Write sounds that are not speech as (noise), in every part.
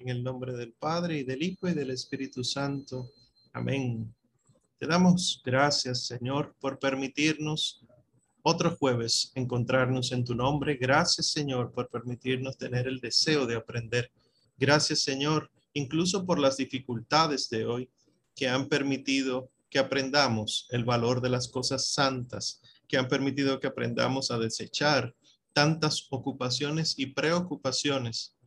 En el nombre del Padre y del Hijo y del Espíritu Santo. Amén. Te damos gracias, Señor, por permitirnos otro jueves encontrarnos en tu nombre. Gracias, Señor, por permitirnos tener el deseo de aprender. Gracias, Señor, incluso por las dificultades de hoy que han permitido que aprendamos el valor de las cosas santas, que han permitido que aprendamos a desechar tantas ocupaciones y preocupaciones,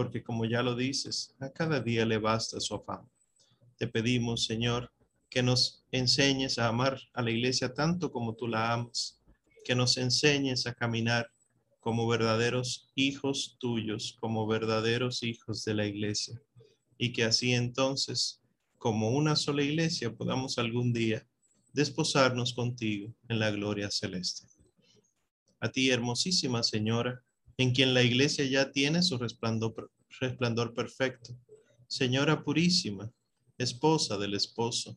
porque como ya lo dices, a cada día le basta su afán. Te pedimos, Señor, que nos enseñes a amar a la iglesia tanto como tú la amas, que nos enseñes a caminar como verdaderos hijos tuyos, como verdaderos hijos de la iglesia, y que así entonces, como una sola iglesia, podamos algún día desposarnos contigo en la gloria celeste. A ti, hermosísima Señora, en quien la iglesia ya tiene su resplandor, perfecto. Señora purísima, esposa del esposo,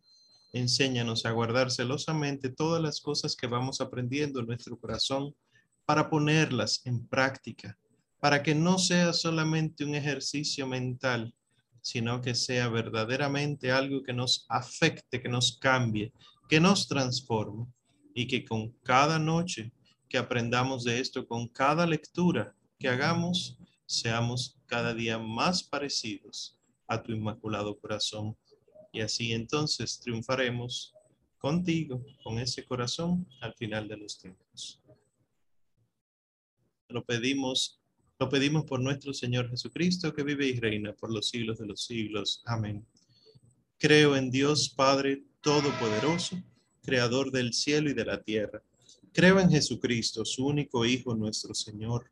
enséñanos a guardar celosamente todas las cosas que vamos aprendiendo en nuestro corazón para ponerlas en práctica, para que no sea solamente un ejercicio mental, sino que sea verdaderamente algo que nos afecte, que nos cambie, que nos transforme y que con cada noche que aprendamos de esto, con cada lectura que hagamos, seamos cada día más parecidos a tu inmaculado corazón. Y así entonces triunfaremos contigo, con ese corazón, al final de los tiempos. Lo pedimos, lo pedimos por nuestro Señor Jesucristo, que vive y reina por los siglos de los siglos. Amén. Creo en Dios Padre Todopoderoso, Creador del cielo y de la tierra Creo en Jesucristo, su único Hijo, nuestro Señor,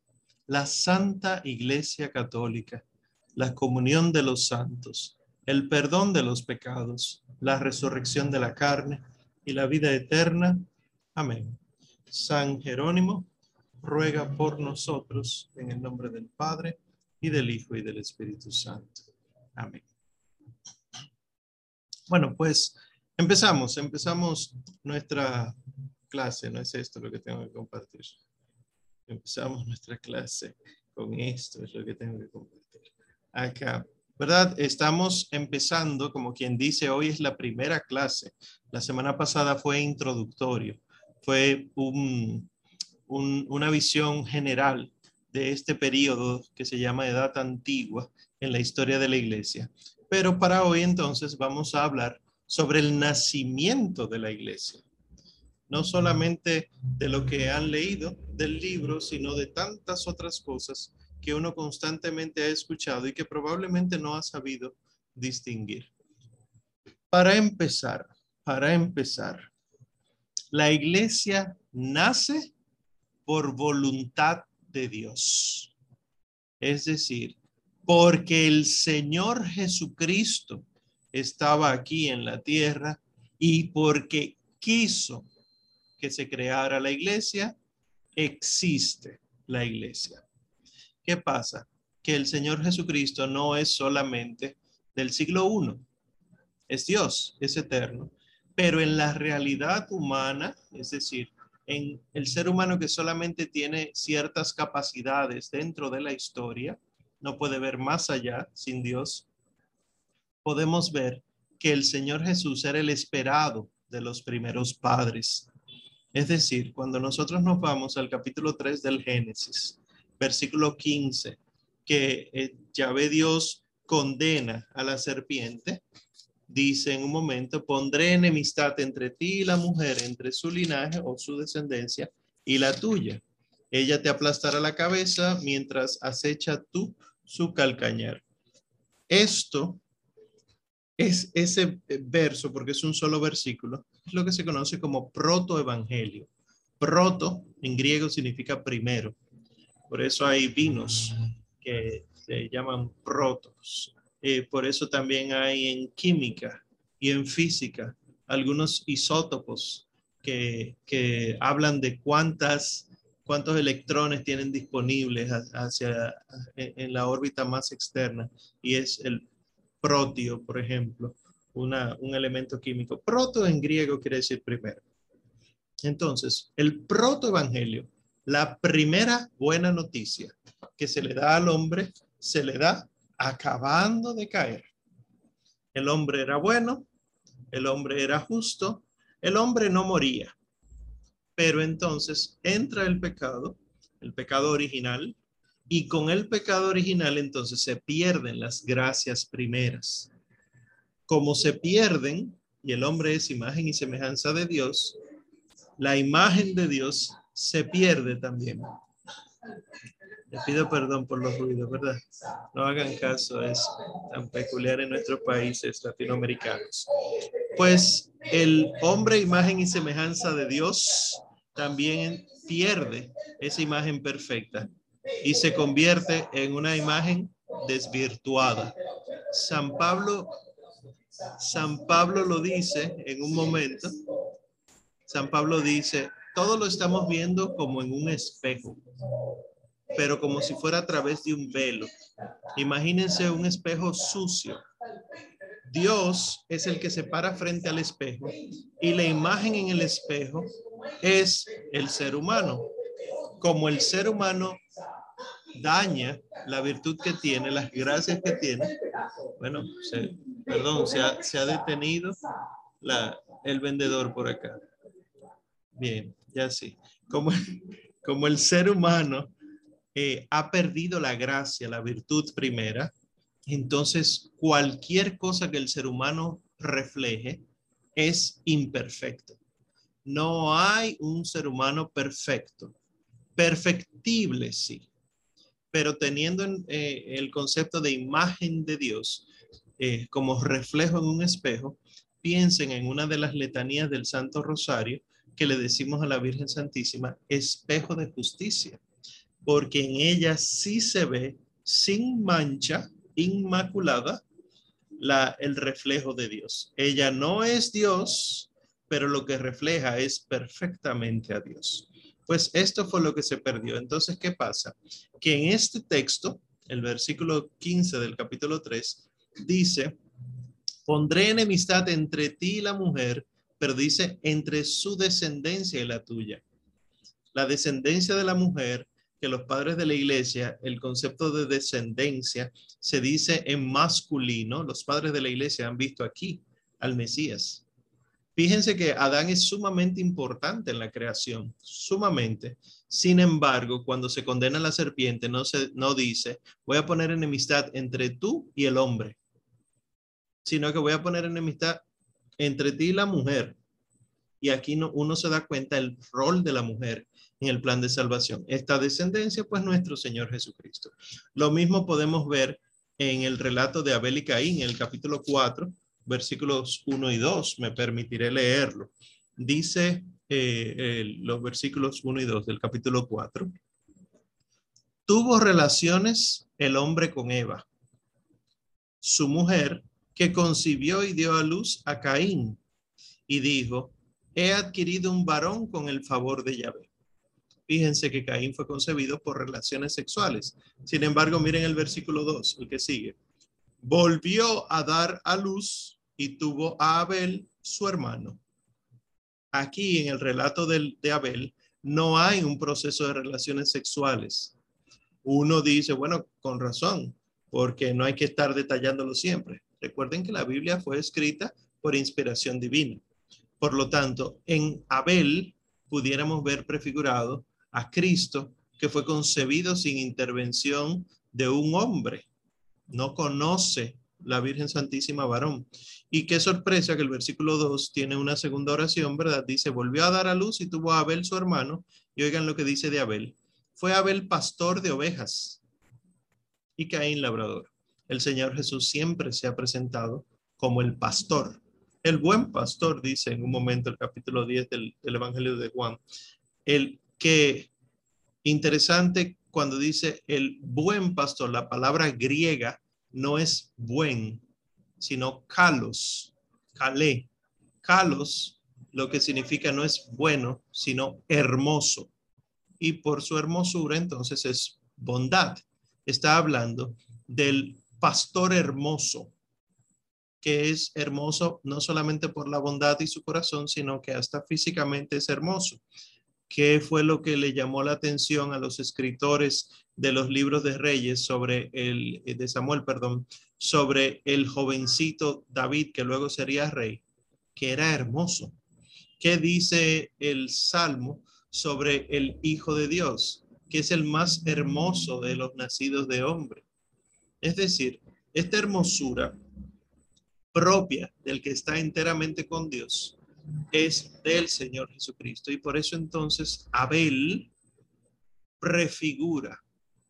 la Santa Iglesia Católica, la comunión de los santos, el perdón de los pecados, la resurrección de la carne y la vida eterna. Amén. San Jerónimo, ruega por nosotros en el nombre del Padre y del Hijo y del Espíritu Santo. Amén. Bueno, pues empezamos, empezamos nuestra clase, no es esto lo que tengo que compartir. Empezamos nuestra clase con esto, es lo que tengo que compartir. Acá, ¿verdad? Estamos empezando, como quien dice, hoy es la primera clase. La semana pasada fue introductorio, fue un, una visión general de este periodo que se llama Edad Antigua en la historia de la iglesia. Pero para hoy entonces vamos a hablar sobre el nacimiento de la iglesia no solamente de lo que han leído del libro, sino de tantas otras cosas que uno constantemente ha escuchado y que probablemente no ha sabido distinguir. Para empezar, para empezar, la iglesia nace por voluntad de Dios. Es decir, porque el Señor Jesucristo estaba aquí en la tierra y porque quiso que se creara la iglesia, existe la iglesia. ¿Qué pasa? Que el Señor Jesucristo no es solamente del siglo I, es Dios, es eterno, pero en la realidad humana, es decir, en el ser humano que solamente tiene ciertas capacidades dentro de la historia, no puede ver más allá sin Dios, podemos ver que el Señor Jesús era el esperado de los primeros padres. Es decir, cuando nosotros nos vamos al capítulo 3 del Génesis, versículo 15, que eh, Yahvé Dios condena a la serpiente, dice en un momento, pondré enemistad entre ti y la mujer, entre su linaje o su descendencia y la tuya. Ella te aplastará la cabeza mientras acecha tú su calcañar. Esto es ese verso, porque es un solo versículo, es lo que se conoce como protoevangelio. Proto en griego significa primero. Por eso hay vinos que se llaman protos. Eh, por eso también hay en química y en física algunos isótopos que, que hablan de cuántas cuántos electrones tienen disponibles hacia en la órbita más externa y es el protio, por ejemplo, un elemento químico. Proto en griego quiere decir primero. Entonces, el protoevangelio, la primera buena noticia que se le da al hombre, se le da acabando de caer. El hombre era bueno, el hombre era justo, el hombre no moría. Pero entonces entra el pecado, el pecado original, y con el pecado original entonces se pierden las gracias primeras. Como se pierden, y el hombre es imagen y semejanza de Dios, la imagen de Dios se pierde también. Le pido perdón por los ruidos, ¿verdad? No hagan caso, es tan peculiar en nuestros países latinoamericanos. Pues el hombre, imagen y semejanza de Dios, también pierde esa imagen perfecta y se convierte en una imagen desvirtuada. San Pablo, San Pablo lo dice en un momento. San Pablo dice, todo lo estamos viendo como en un espejo, pero como si fuera a través de un velo. Imagínense un espejo sucio. Dios es el que se para frente al espejo y la imagen en el espejo es el ser humano. Como el ser humano daña la virtud que tiene, las gracias que tiene, bueno, perdón, se ha, detenido el vendedor por acá. Bien, ya sí. Como, como el ser humano eh, ha perdido la gracia, la virtud primera, entonces cualquier cosa que el ser humano refleje es imperfecto. No hay un ser humano perfecto. Perfectible, sí. Pero teniendo eh, el concepto de imagen de Dios eh, como reflejo en un espejo, piensen en una de las letanías del Santo Rosario que le decimos a la Virgen Santísima, espejo de justicia, porque en ella sí se ve sin mancha, inmaculada, la, el reflejo de Dios. Ella no es Dios, pero lo que refleja es perfectamente a Dios. Pues esto fue lo que se perdió. Entonces, ¿qué pasa? Que en este texto, el versículo 15 del capítulo 3, dice, pondré enemistad entre ti y la mujer, pero dice, entre su descendencia y la tuya. La descendencia de la mujer, que los padres de la iglesia, el concepto de descendencia se dice en masculino, los padres de la iglesia han visto aquí al Mesías. Fíjense que Adán es sumamente importante en la creación, sumamente. Sin embargo, cuando se condena a la serpiente, no, se, no dice, voy a poner enemistad entre tú y el hombre, sino que voy a poner enemistad entre ti y la mujer. Y aquí no, uno se da cuenta el rol de la mujer en el plan de salvación. Esta descendencia, pues nuestro Señor Jesucristo. Lo mismo podemos ver en el relato de Abel y Caín, en el capítulo 4, versículos 1 y 2, me permitiré leerlo. Dice eh, los versículos 1 y 2 del capítulo 4. Tuvo relaciones el hombre con Eva, su mujer, que concibió y dio a luz a Caín, y dijo, he adquirido un varón con el favor de Yahvé. Fíjense que Caín fue concebido por relaciones sexuales. Sin embargo, miren el versículo 2, el que sigue volvió a dar a luz y tuvo a Abel, su hermano. Aquí en el relato de, de Abel no hay un proceso de relaciones sexuales. Uno dice, bueno, con razón, porque no hay que estar detallándolo siempre. Recuerden que la Biblia fue escrita por inspiración divina. Por lo tanto, en Abel pudiéramos ver prefigurado a Cristo que fue concebido sin intervención de un hombre no conoce la Virgen Santísima varón. Y qué sorpresa que el versículo 2 tiene una segunda oración, ¿verdad? Dice, volvió a dar a luz y tuvo a Abel su hermano. Y oigan lo que dice de Abel. Fue Abel pastor de ovejas y Caín labrador. El Señor Jesús siempre se ha presentado como el pastor. El buen pastor, dice en un momento el capítulo 10 del, Evangelio de Juan. El que, interesante cuando dice el buen pastor, la palabra griega no es buen, sino kalos, calé. Kalos, lo que significa no es bueno, sino hermoso. Y por su hermosura, entonces es bondad. Está hablando del pastor hermoso, que es hermoso no solamente por la bondad y su corazón, sino que hasta físicamente es hermoso. ¿Qué fue lo que le llamó la atención a los escritores de los libros de Reyes sobre el de Samuel, perdón, sobre el jovencito David que luego sería rey, que era hermoso? ¿Qué dice el Salmo sobre el Hijo de Dios, que es el más hermoso de los nacidos de hombre? Es decir, esta hermosura propia del que está enteramente con Dios es del Señor Jesucristo. Y por eso entonces Abel prefigura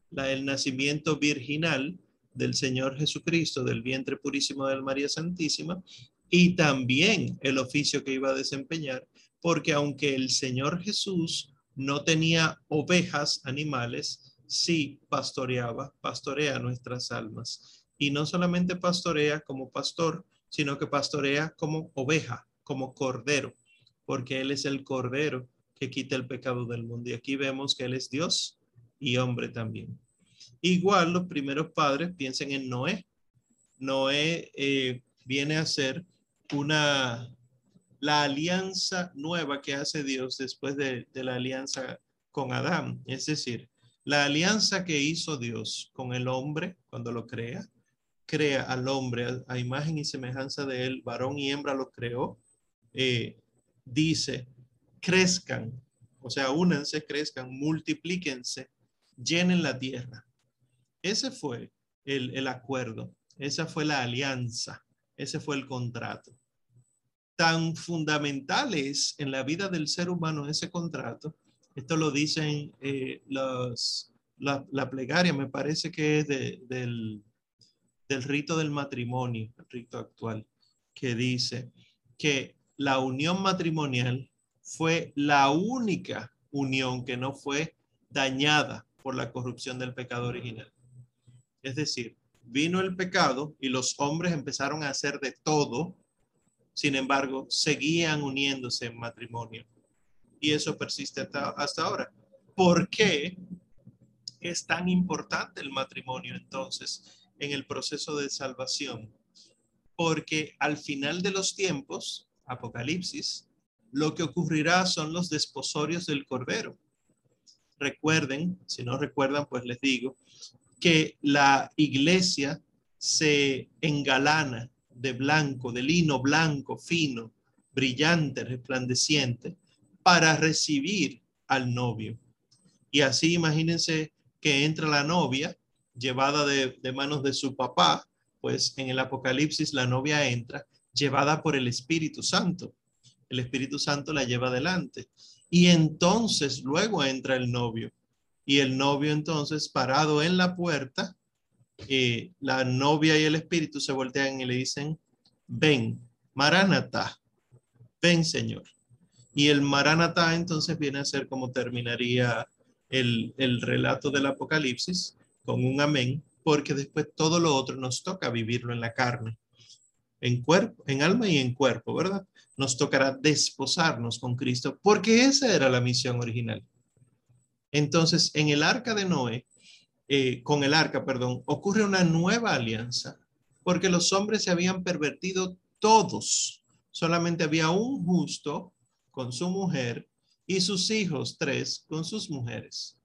la, el nacimiento virginal del Señor Jesucristo, del vientre purísimo de María Santísima, y también el oficio que iba a desempeñar, porque aunque el Señor Jesús no tenía ovejas, animales, sí pastoreaba, pastorea nuestras almas. Y no solamente pastorea como pastor, sino que pastorea como oveja, como cordero, porque Él es el cordero que quita el pecado del mundo. Y aquí vemos que Él es Dios y hombre también. Igual los primeros padres piensen en Noé. Noé eh, viene a ser una, la alianza nueva que hace Dios después de, de la alianza con Adán. Es decir, la alianza que hizo Dios con el hombre cuando lo crea, crea al hombre a, imagen y semejanza de él, varón y hembra lo creó, eh, dice, crezcan, o sea, únanse, crezcan, multiplíquense, llenen la tierra. Ese fue el, acuerdo, esa fue la alianza, ese fue el contrato. Tan fundamental es en la vida del ser humano ese contrato, esto lo dicen eh, la, plegaria, me parece que es de, del del rito del matrimonio, el rito actual, que dice que la unión matrimonial fue la única unión que no fue dañada por la corrupción del pecado original. Es decir, vino el pecado y los hombres empezaron a hacer de todo, sin embargo, seguían uniéndose en matrimonio. Y eso persiste hasta, hasta ahora. ¿Por qué es tan importante el matrimonio entonces? en el proceso de salvación. Porque al final de los tiempos, Apocalipsis, lo que ocurrirá son los desposorios del Cordero. Recuerden, si no recuerdan, pues les digo, que la iglesia se engalana de blanco, de lino blanco, fino, brillante, resplandeciente, para recibir al novio. Y así imagínense que entra la novia llevada de, manos de su papá, pues en el Apocalipsis la novia entra llevada por el Espíritu Santo. El Espíritu Santo la lleva adelante. Y entonces luego entra el novio. Y el novio entonces parado en la puerta, eh, la novia y el Espíritu se voltean y le dicen, ven, Maranatá, ven Señor. Y el Maranatá entonces viene a ser como terminaría el, el relato del Apocalipsis, con un amén, porque después todo lo otro nos toca vivirlo en la carne, en cuerpo, en alma y en cuerpo, ¿verdad? Nos tocará desposarnos con Cristo, porque esa era la misión original. Entonces, en el arca de Noé, eh, con el arca, perdón, ocurre una nueva alianza, porque los hombres se habían pervertido todos. Solamente había un justo con su mujer y sus hijos, tres, con sus mujeres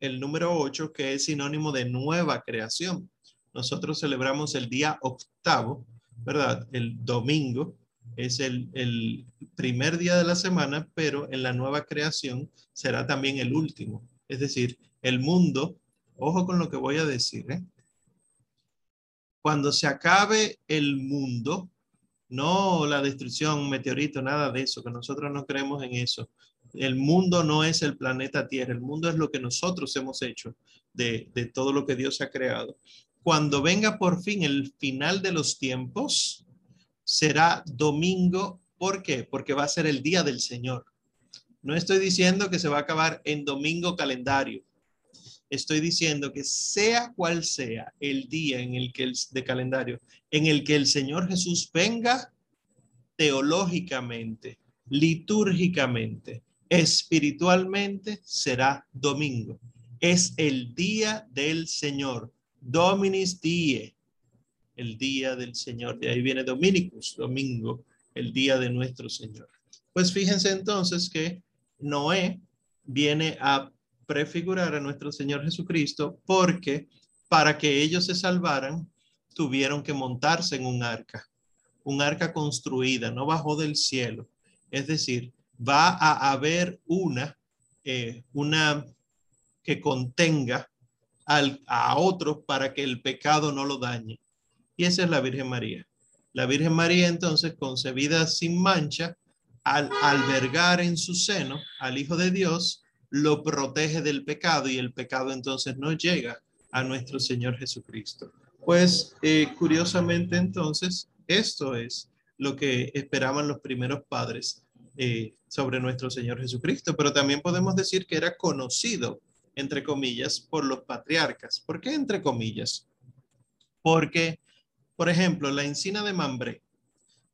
el número 8, que es sinónimo de nueva creación. Nosotros celebramos el día octavo, ¿verdad? El domingo es el, el primer día de la semana, pero en la nueva creación será también el último. Es decir, el mundo, ojo con lo que voy a decir, ¿eh? Cuando se acabe el mundo, no la destrucción, meteorito, nada de eso, que nosotros no creemos en eso. El mundo no es el planeta Tierra, el mundo es lo que nosotros hemos hecho de, todo lo que Dios ha creado. Cuando venga por fin el final de los tiempos, será domingo. ¿Por qué? Porque va a ser el día del Señor. No estoy diciendo que se va a acabar en domingo calendario. Estoy diciendo que sea cual sea el día en el que el de calendario en el que el Señor Jesús venga teológicamente, litúrgicamente, espiritualmente será domingo. Es el día del Señor. Dominis die, el día del Señor. De ahí viene Dominicus, domingo, el día de nuestro Señor. Pues fíjense entonces que Noé viene a prefigurar a nuestro Señor Jesucristo porque para que ellos se salvaran tuvieron que montarse en un arca, un arca construida, no bajó del cielo. Es decir, va a haber una, eh, una que contenga a otros para que el pecado no lo dañe. Y esa es la Virgen María. La Virgen María entonces concebida sin mancha, al albergar en su seno al Hijo de Dios, lo protege del pecado y el pecado entonces no llega a nuestro Señor Jesucristo. Pues eh, curiosamente entonces, esto es lo que esperaban los primeros padres eh, sobre nuestro Señor Jesucristo, pero también podemos decir que era conocido, entre comillas, por los patriarcas. ¿Por qué entre comillas? Porque, por ejemplo, la encina de Mambré,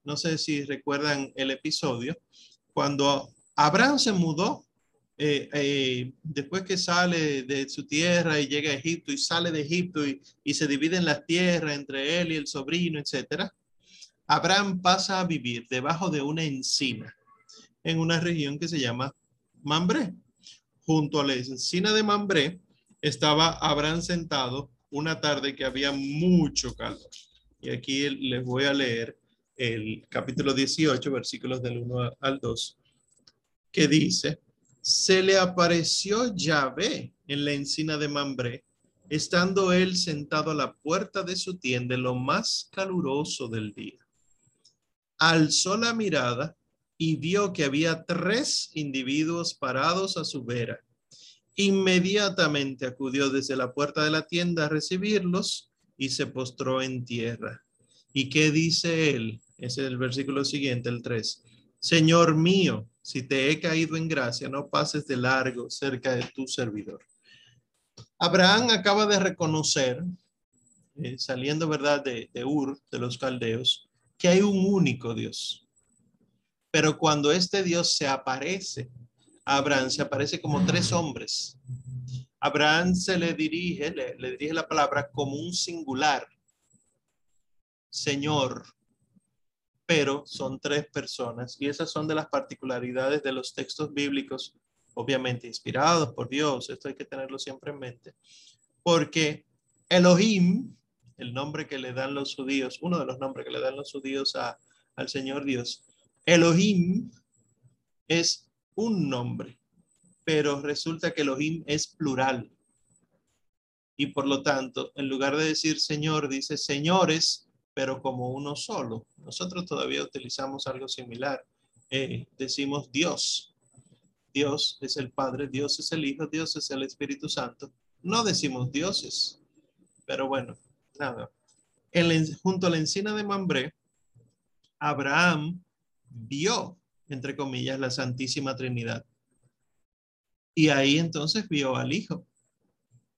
no sé si recuerdan el episodio, cuando Abraham se mudó eh, eh, después que sale de su tierra y llega a Egipto y sale de Egipto y, y se dividen las tierras entre él y el sobrino, etcétera, Abraham pasa a vivir debajo de una encina en una región que se llama Mambré. Junto a la encina de Mambré estaba Abraham sentado una tarde que había mucho calor. Y aquí les voy a leer el capítulo 18, versículos del 1 al 2, que dice, se le apareció Yahvé en la encina de Mambré, estando él sentado a la puerta de su tienda en lo más caluroso del día. Alzó la mirada y vio que había tres individuos parados a su vera. Inmediatamente acudió desde la puerta de la tienda a recibirlos y se postró en tierra. ¿Y qué dice él? Ese es el versículo siguiente, el 3. Señor mío, si te he caído en gracia, no pases de largo cerca de tu servidor. Abraham acaba de reconocer, eh, saliendo, ¿verdad?, de, de Ur, de los caldeos, que hay un único Dios. Pero cuando este Dios se aparece, Abraham se aparece como tres hombres. Abraham se le dirige, le, le dirige la palabra como un singular. Señor, pero son tres personas. Y esas son de las particularidades de los textos bíblicos, obviamente inspirados por Dios, esto hay que tenerlo siempre en mente, porque Elohim, el nombre que le dan los judíos, uno de los nombres que le dan los judíos a, al Señor Dios, Elohim es un nombre, pero resulta que Elohim es plural. Y por lo tanto, en lugar de decir Señor, dice señores pero como uno solo. Nosotros todavía utilizamos algo similar. Eh, decimos Dios. Dios es el Padre, Dios es el Hijo, Dios es el Espíritu Santo. No decimos dioses, pero bueno, nada. junto a la encina de Mambré, Abraham vio, entre comillas, la Santísima Trinidad. Y ahí entonces vio al Hijo.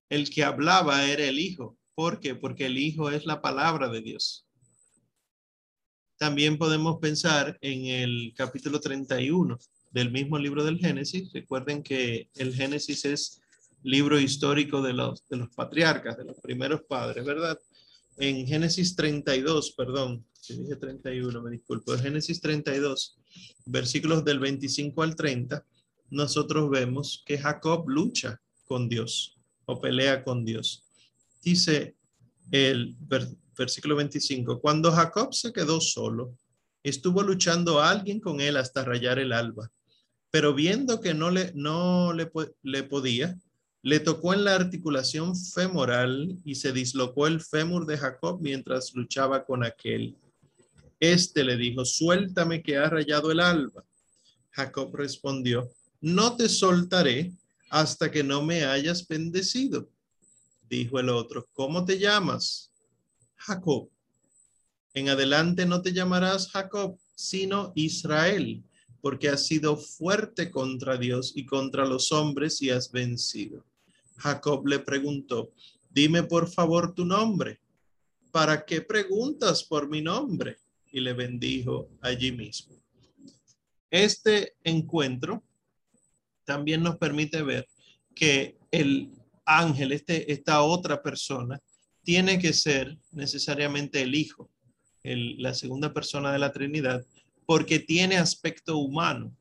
El que hablaba era el Hijo. ¿Por qué? Porque el Hijo es la palabra de Dios. También podemos pensar en el capítulo 31 del mismo libro del Génesis. Recuerden que el Génesis es libro histórico de los, de los patriarcas, de los primeros padres, ¿verdad? En Génesis 32, perdón, si dije 31, me disculpo, en Génesis 32, versículos del 25 al 30, nosotros vemos que Jacob lucha con Dios o pelea con Dios. Dice el versículo 25, cuando Jacob se quedó solo, estuvo luchando alguien con él hasta rayar el alba, pero viendo que no le, no le, le podía, le tocó en la articulación femoral y se dislocó el fémur de Jacob mientras luchaba con aquel. Este le dijo, suéltame que ha rayado el alba. Jacob respondió, no te soltaré hasta que no me hayas bendecido. Dijo el otro, ¿cómo te llamas? Jacob. En adelante no te llamarás Jacob, sino Israel, porque has sido fuerte contra Dios y contra los hombres y has vencido. Jacob le preguntó, dime por favor tu nombre. ¿Para qué preguntas por mi nombre? Y le bendijo allí mismo. Este encuentro también nos permite ver que el ángel, este, esta otra persona, tiene que ser necesariamente el Hijo, la segunda persona de la Trinidad, porque tiene aspecto humano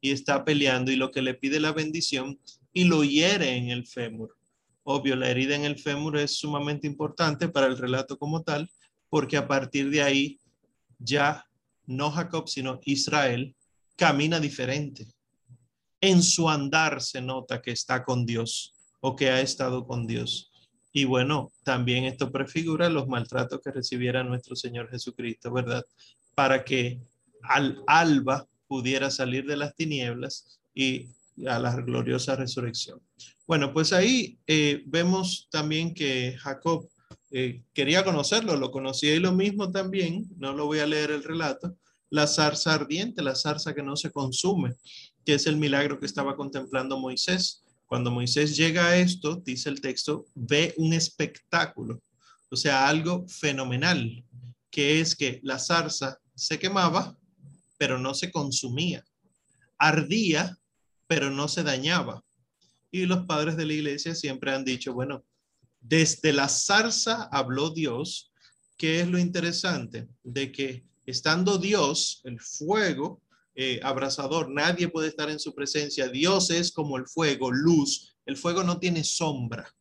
y está peleando y lo que le pide la bendición y lo hiere en el fémur. Obvio, la herida en el fémur es sumamente importante para el relato como tal, porque a partir de ahí ya no Jacob, sino Israel camina diferente. En su andar se nota que está con Dios o que ha estado con Dios. Y bueno, también esto prefigura los maltratos que recibiera nuestro Señor Jesucristo, ¿verdad? Para que al alba pudiera salir de las tinieblas y a la gloriosa resurrección. Bueno, pues ahí eh, vemos también que Jacob eh, quería conocerlo, lo conocía y lo mismo también, no lo voy a leer el relato, la zarza ardiente, la zarza que no se consume, que es el milagro que estaba contemplando Moisés. Cuando Moisés llega a esto, dice el texto, ve un espectáculo, o sea, algo fenomenal, que es que la zarza se quemaba, pero no se consumía. Ardía, pero no se dañaba. Y los padres de la iglesia siempre han dicho, bueno, desde la zarza habló Dios, que es lo interesante de que estando Dios, el fuego, eh, abrasador, nadie puede estar en su presencia. Dios es como el fuego, luz. El fuego no tiene sombra.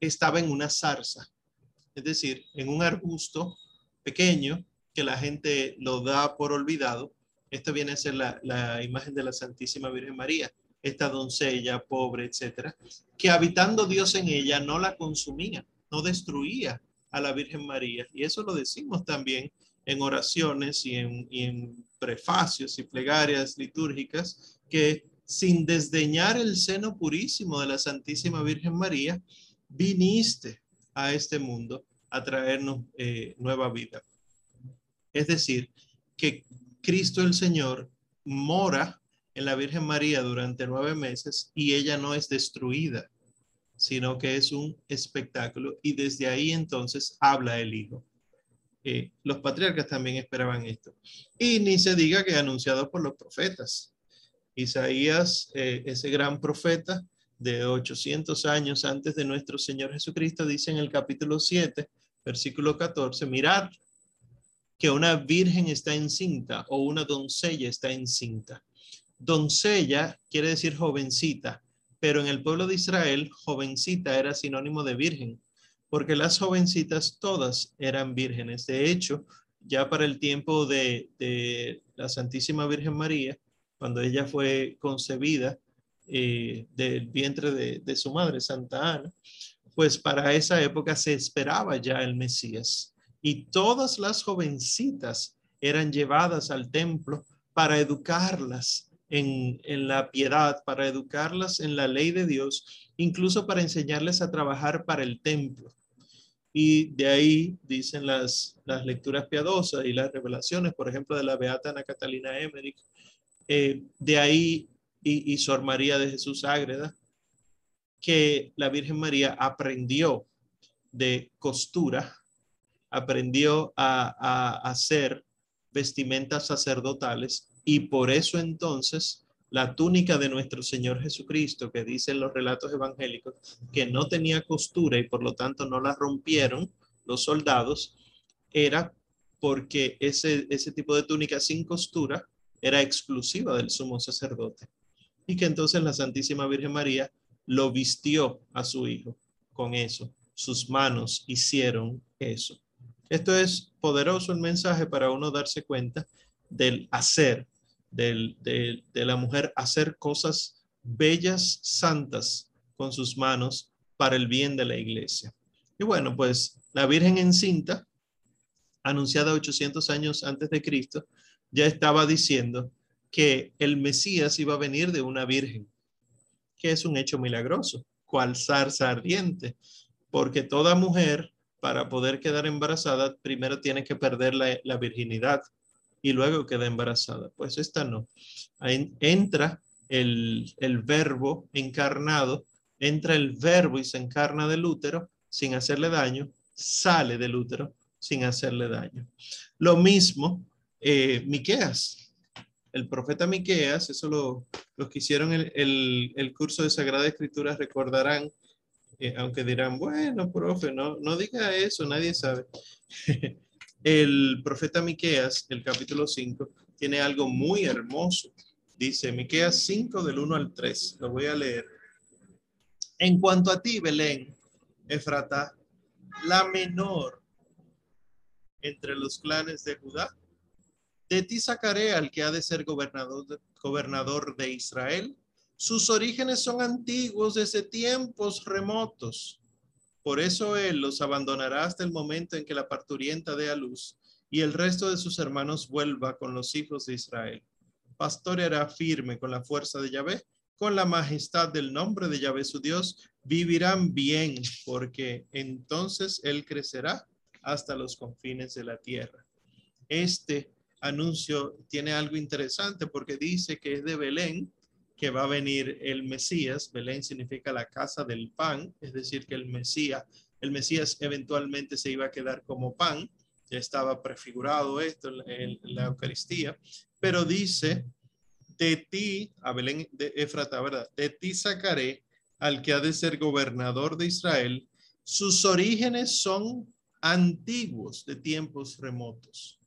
Estaba en una zarza, es decir, en un arbusto pequeño que la gente lo da por olvidado. Esta viene a ser la, la imagen de la Santísima Virgen María, esta doncella pobre, etcétera, que habitando Dios en ella no la consumía, no destruía a la Virgen María. Y eso lo decimos también en oraciones y en, prefacios y plegarias litúrgicas, que sin desdeñar el seno purísimo de la Santísima Virgen María, viniste a este mundo a traernos eh, nueva vida. Es decir, que Cristo el Señor mora en la Virgen María durante nueve meses y ella no es destruida, sino que es un espectáculo y desde ahí entonces habla el Hijo. Los patriarcas también esperaban esto. Y ni se diga que anunciado por los profetas. Isaías, eh, ese gran profeta de 800 años antes de nuestro Señor Jesucristo, dice en el capítulo 7, versículo 14, mirad que una virgen está encinta o una doncella está encinta. Doncella quiere decir jovencita, pero en el pueblo de Israel, jovencita era sinónimo de virgen porque las jovencitas todas eran vírgenes. De hecho, ya para el tiempo de, la Santísima Virgen María, cuando ella fue concebida eh, del vientre de, su madre, Santa Ana, pues para esa época se esperaba ya el Mesías. Y todas las jovencitas eran llevadas al templo para educarlas en, la piedad, para educarlas en la ley de Dios, incluso para enseñarles a trabajar para el templo. Y de ahí dicen las, las lecturas piadosas y las revelaciones, por ejemplo, de la Beata Ana Catalina Emmerich, eh, de ahí y, y Sor María de Jesús Ágreda, que la Virgen María aprendió de costura, aprendió a, a hacer vestimentas sacerdotales y por eso entonces la túnica de nuestro Señor Jesucristo, que dicen los relatos evangélicos, que no tenía costura y por lo tanto no la rompieron los soldados, era porque ese, ese tipo de túnica sin costura era exclusiva del sumo sacerdote. Y que entonces la Santísima Virgen María lo vistió a su hijo con eso. Sus manos hicieron eso. Esto es poderoso el mensaje para uno darse cuenta del hacer de, la mujer hacer cosas bellas, santas con sus manos para el bien de la iglesia. Y bueno, pues la Virgen encinta, anunciada 800 años antes de Cristo, ya estaba diciendo que el Mesías iba a venir de una virgen, que es un hecho milagroso, cual zarza ardiente, porque toda mujer para poder quedar embarazada primero tiene que perder la, virginidad y luego queda embarazada. Pues esta no. Ahí entra el, verbo encarnado entra el verbo y se encarna del útero sin hacerle daño, sale del útero sin hacerle daño. Lo mismo, eh, Miqueas, el profeta Miqueas, eso lo, los que hicieron el, el, curso de Sagrada Escritura recordarán, eh, aunque dirán, bueno, profe, no, no diga eso, nadie sabe. (laughs) el profeta Miqueas, el capítulo 5, tiene algo muy hermoso. Dice Miqueas 5 del 1 al 3. Lo voy a leer. En cuanto a ti, Belén, Efrata, la menor entre los clanes de Judá, de ti sacaré al que ha de ser gobernador de, gobernador de Israel. Sus orígenes son antiguos desde tiempos remotos. Por eso él los abandonará hasta el momento en que la parturienta dé a luz y el resto de sus hermanos vuelva con los hijos de Israel. Pastoreará firme con la fuerza de Yahvé, con la majestad del nombre de Yahvé su Dios, vivirán bien, porque entonces él crecerá hasta los confines de la tierra. Este anuncio tiene algo interesante porque dice que es de Belén que va a venir el Mesías. Belén significa la casa del pan, es decir, que el Mesías, el Mesías eventualmente se iba a quedar como pan. Ya estaba prefigurado esto en, la Eucaristía, pero dice, de ti, a Belén de Efrata, ¿verdad? De ti sacaré al que ha de ser gobernador de Israel. Sus orígenes son antiguos de tiempos remotos.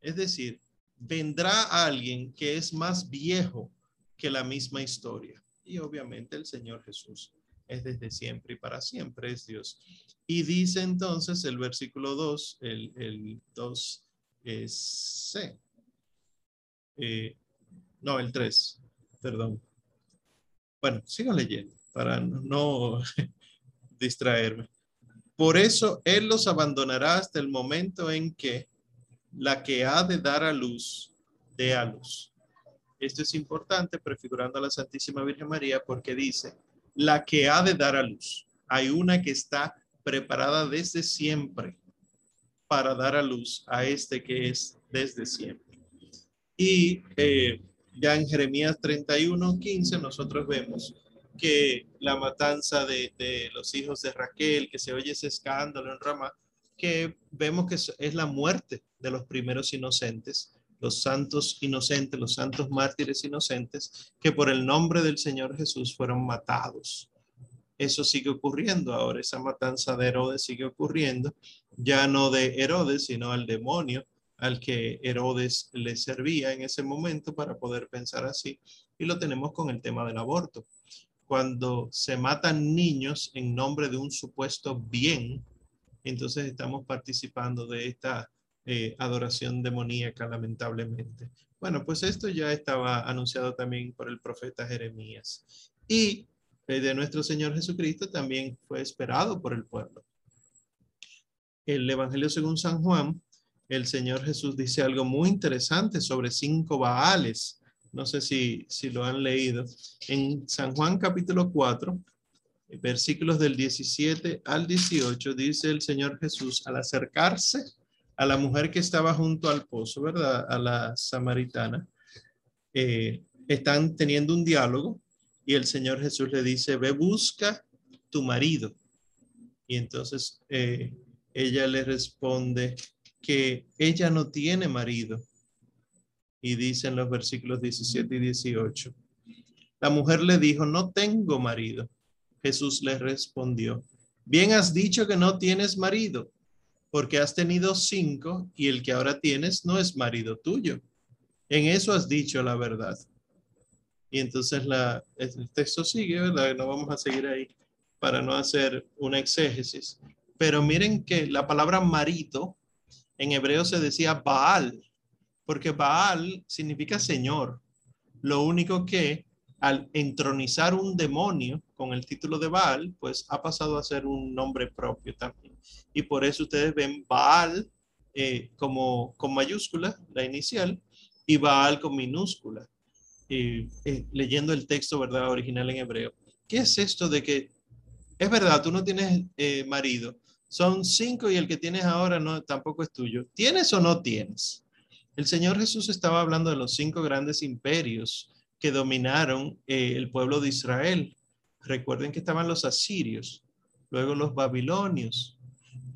Es decir, vendrá alguien que es más viejo que la misma historia. Y obviamente el Señor Jesús es desde siempre y para siempre es Dios. Y dice entonces el versículo 2, el, el 2 es C. Eh, no, el 3, perdón. Bueno, sigo leyendo para no (laughs) distraerme. Por eso Él los abandonará hasta el momento en que la que ha de dar a luz, de a luz. Esto es importante, prefigurando a la Santísima Virgen María, porque dice, la que ha de dar a luz. Hay una que está preparada desde siempre para dar a luz a este que es desde siempre. Y eh, ya en Jeremías 31, 15, nosotros vemos que la matanza de, de, los hijos de Raquel, que se oye ese escándalo en Rama, que vemos que es la muerte de los primeros inocentes, los santos inocentes, los santos mártires inocentes, que por el nombre del Señor Jesús fueron matados. Eso sigue ocurriendo ahora, esa matanza de Herodes sigue ocurriendo, ya no de Herodes, sino al demonio al que Herodes le servía en ese momento para poder pensar así. Y lo tenemos con el tema del aborto. Cuando se matan niños en nombre de un supuesto bien, entonces estamos participando de esta eh, adoración demoníaca, lamentablemente. Bueno, pues esto ya estaba anunciado también por el profeta Jeremías. Y eh, de nuestro Señor Jesucristo también fue esperado por el pueblo. El Evangelio según San Juan, el Señor Jesús dice algo muy interesante sobre cinco Baales. No sé si, si lo han leído. En San Juan capítulo 4, versículos del 17 al 18, dice el Señor Jesús, al acercarse a la mujer que estaba junto al pozo, ¿verdad? A la samaritana, eh, están teniendo un diálogo y el Señor Jesús le dice, ve, busca tu marido. Y entonces eh, ella le responde que ella no tiene marido. Y dice en los versículos 17 y 18, la mujer le dijo, no tengo marido. Jesús le respondió, bien has dicho que no tienes marido, porque has tenido cinco y el que ahora tienes no es marido tuyo. En eso has dicho la verdad. Y entonces la, el texto sigue, ¿verdad? No vamos a seguir ahí para no hacer una exégesis. Pero miren que la palabra marido en hebreo se decía Baal, porque Baal significa Señor. Lo único que al entronizar un demonio con el título de Baal, pues ha pasado a ser un nombre propio también. Y por eso ustedes ven Baal eh, como con mayúscula, la inicial, y Baal con minúscula, eh, leyendo el texto verdad original en hebreo. ¿Qué es esto de que es verdad, tú no tienes eh, marido? Son cinco y el que tienes ahora no tampoco es tuyo. ¿Tienes o no tienes? El Señor Jesús estaba hablando de los cinco grandes imperios que dominaron eh, el pueblo de Israel. Recuerden que estaban los asirios, luego los babilonios,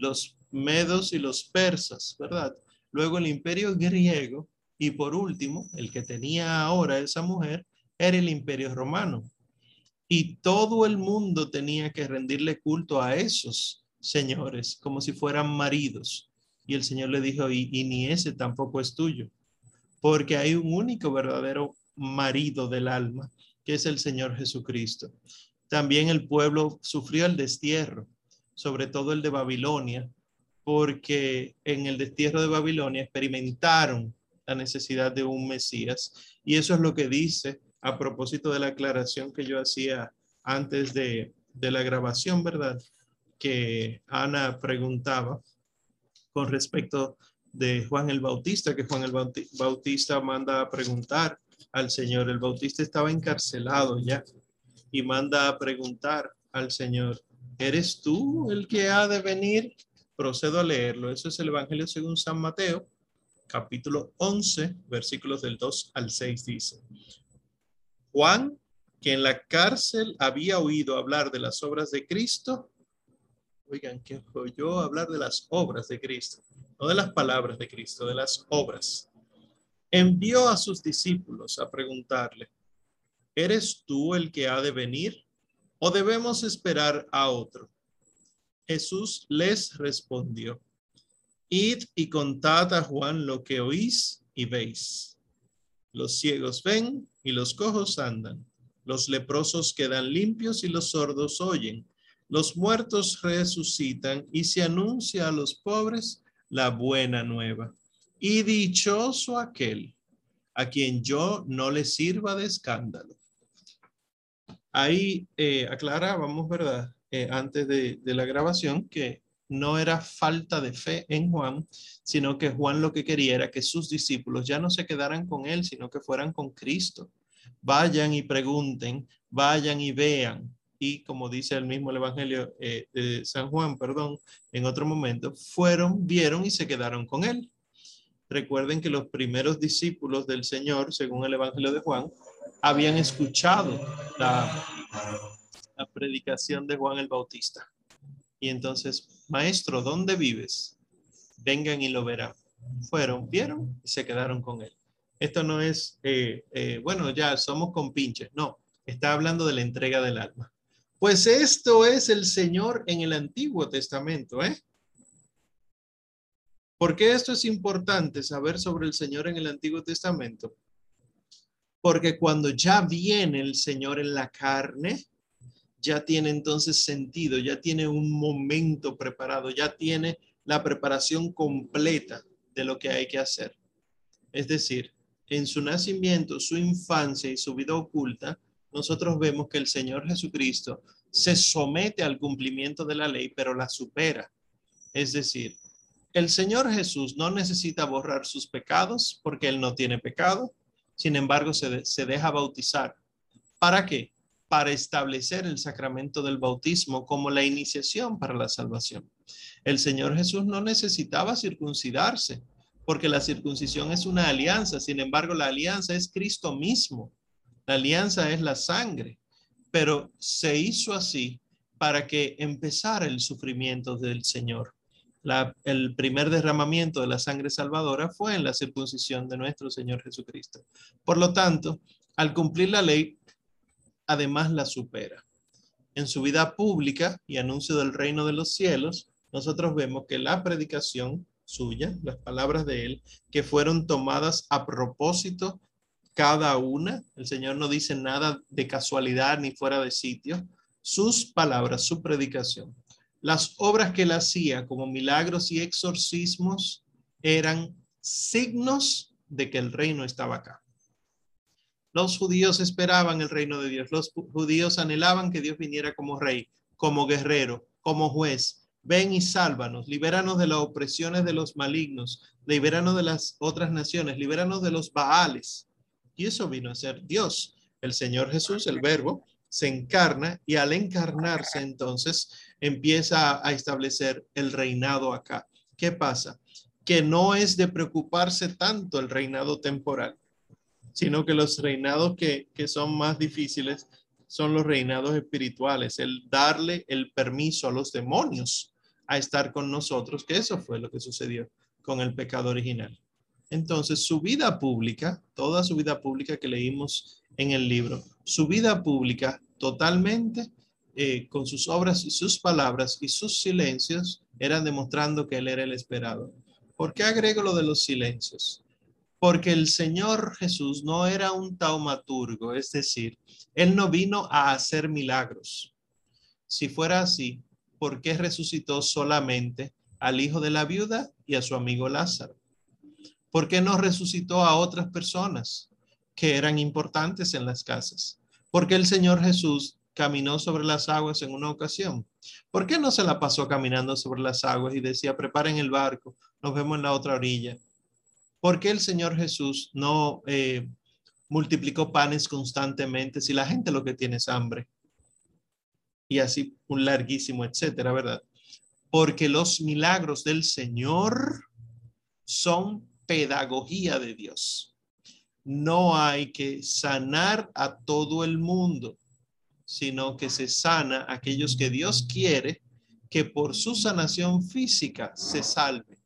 los medos y los persas, ¿verdad? Luego el imperio griego y por último, el que tenía ahora esa mujer era el imperio romano. Y todo el mundo tenía que rendirle culto a esos señores como si fueran maridos. Y el Señor le dijo, y, ni ese tampoco es tuyo, porque hay un único verdadero marido del alma, que es el Señor Jesucristo. También el pueblo sufrió el destierro, sobre todo el de Babilonia, porque en el destierro de Babilonia experimentaron la necesidad de un Mesías. Y eso es lo que dice a propósito de la aclaración que yo hacía antes de, de la grabación, ¿verdad? Que Ana preguntaba con respecto de Juan el Bautista, que Juan el Bautista manda a preguntar al Señor. El Bautista estaba encarcelado ya y manda a preguntar al Señor, ¿eres tú el que ha de venir? Procedo a leerlo. Eso es el Evangelio según San Mateo, capítulo 11, versículos del 2 al 6 dice, Juan, que en la cárcel había oído hablar de las obras de Cristo, oigan, que oyó hablar de las obras de Cristo, no de las palabras de Cristo, de las obras, envió a sus discípulos a preguntarle, ¿eres tú el que ha de venir o debemos esperar a otro? Jesús les respondió, Id y contad a Juan lo que oís y veis. Los ciegos ven y los cojos andan. Los leprosos quedan limpios y los sordos oyen. Los muertos resucitan y se anuncia a los pobres la buena nueva. Y dichoso aquel a quien yo no le sirva de escándalo. Ahí eh, aclarábamos, ¿verdad? Eh, antes de, la grabación que no era falta de fe en Juan, sino que Juan lo que quería era que sus discípulos ya no se quedaran con él, sino que fueran con Cristo. Vayan y pregunten, vayan y vean. Y como dice el mismo el Evangelio eh, de San Juan, perdón, en otro momento, fueron, vieron y se quedaron con él. Recuerden que los primeros discípulos del Señor, según el Evangelio de Juan, habían escuchado la, predicación de Juan el Bautista. Y entonces, maestro, ¿dónde vives? Vengan y lo verán. Fueron, vieron y se quedaron con él. Esto no es, eh, eh, bueno, ya somos compinches. No, está hablando de la entrega del alma. Pues esto es el Señor en el Antiguo Testamento, ¿eh? ¿Por qué esto es importante saber sobre el Señor en el Antiguo Testamento? Porque cuando ya viene el Señor en la carne, ya tiene entonces sentido, ya tiene un momento preparado, ya tiene la preparación completa de lo que hay que hacer. Es decir, en su nacimiento, su infancia y su vida oculta, nosotros vemos que el Señor Jesucristo se somete al cumplimiento de la ley, pero la supera. Es decir, el Señor Jesús no necesita borrar sus pecados porque Él no tiene pecado, sin embargo se, deja bautizar. ¿Para qué? para establecer el sacramento del bautismo como la iniciación para la salvación. El Señor Jesús no necesitaba circuncidarse, porque la circuncisión es una alianza, sin embargo la alianza es Cristo mismo, la alianza es la sangre, pero se hizo así para que empezara el sufrimiento del Señor. El primer derramamiento de la sangre salvadora fue en la circuncisión de nuestro Señor Jesucristo. Por lo tanto, al cumplir la ley, además la supera. En su vida pública y anuncio del reino de los cielos, nosotros vemos que la predicación suya, las palabras de él, que fueron tomadas a propósito cada una, el Señor no dice nada de casualidad ni fuera de sitio, sus palabras, su predicación. Las obras que él hacía como milagros y exorcismos eran signos de que el reino estaba acá. Los judíos esperaban el reino de Dios. Los judíos anhelaban que Dios viniera como rey, como guerrero, como juez. Ven y sálvanos, libéranos de las opresiones de los malignos, libéranos de las otras naciones, libéranos de los baales. Y eso vino a ser Dios. El Señor Jesús, el verbo, se encarna y al encarnarse entonces empieza a establecer el reinado acá. ¿Qué pasa? Que no es de preocuparse tanto el reinado temporal sino que los reinados que, son más difíciles son los reinados espirituales, el darle el permiso a los demonios a estar con nosotros, que eso fue lo que sucedió con el pecado original. Entonces, su vida pública, toda su vida pública que leímos en el libro, su vida pública totalmente eh, con sus obras y sus palabras y sus silencios, eran demostrando que él era el esperado. ¿Por qué agrego lo de los silencios? Porque el Señor Jesús no era un taumaturgo, es decir, él no vino a hacer milagros. Si fuera así, ¿por qué resucitó solamente al hijo de la viuda y a su amigo Lázaro? ¿Por qué no resucitó a otras personas que eran importantes en las casas? Porque el Señor Jesús caminó sobre las aguas en una ocasión. ¿Por qué no se la pasó caminando sobre las aguas y decía, preparen el barco, nos vemos en la otra orilla? ¿Por qué el Señor Jesús no eh, multiplicó panes constantemente si la gente lo que tiene es hambre? Y así un larguísimo, etcétera, ¿verdad? Porque los milagros del Señor son pedagogía de Dios. No hay que sanar a todo el mundo, sino que se sana aquellos que Dios quiere que por su sanación física se salve.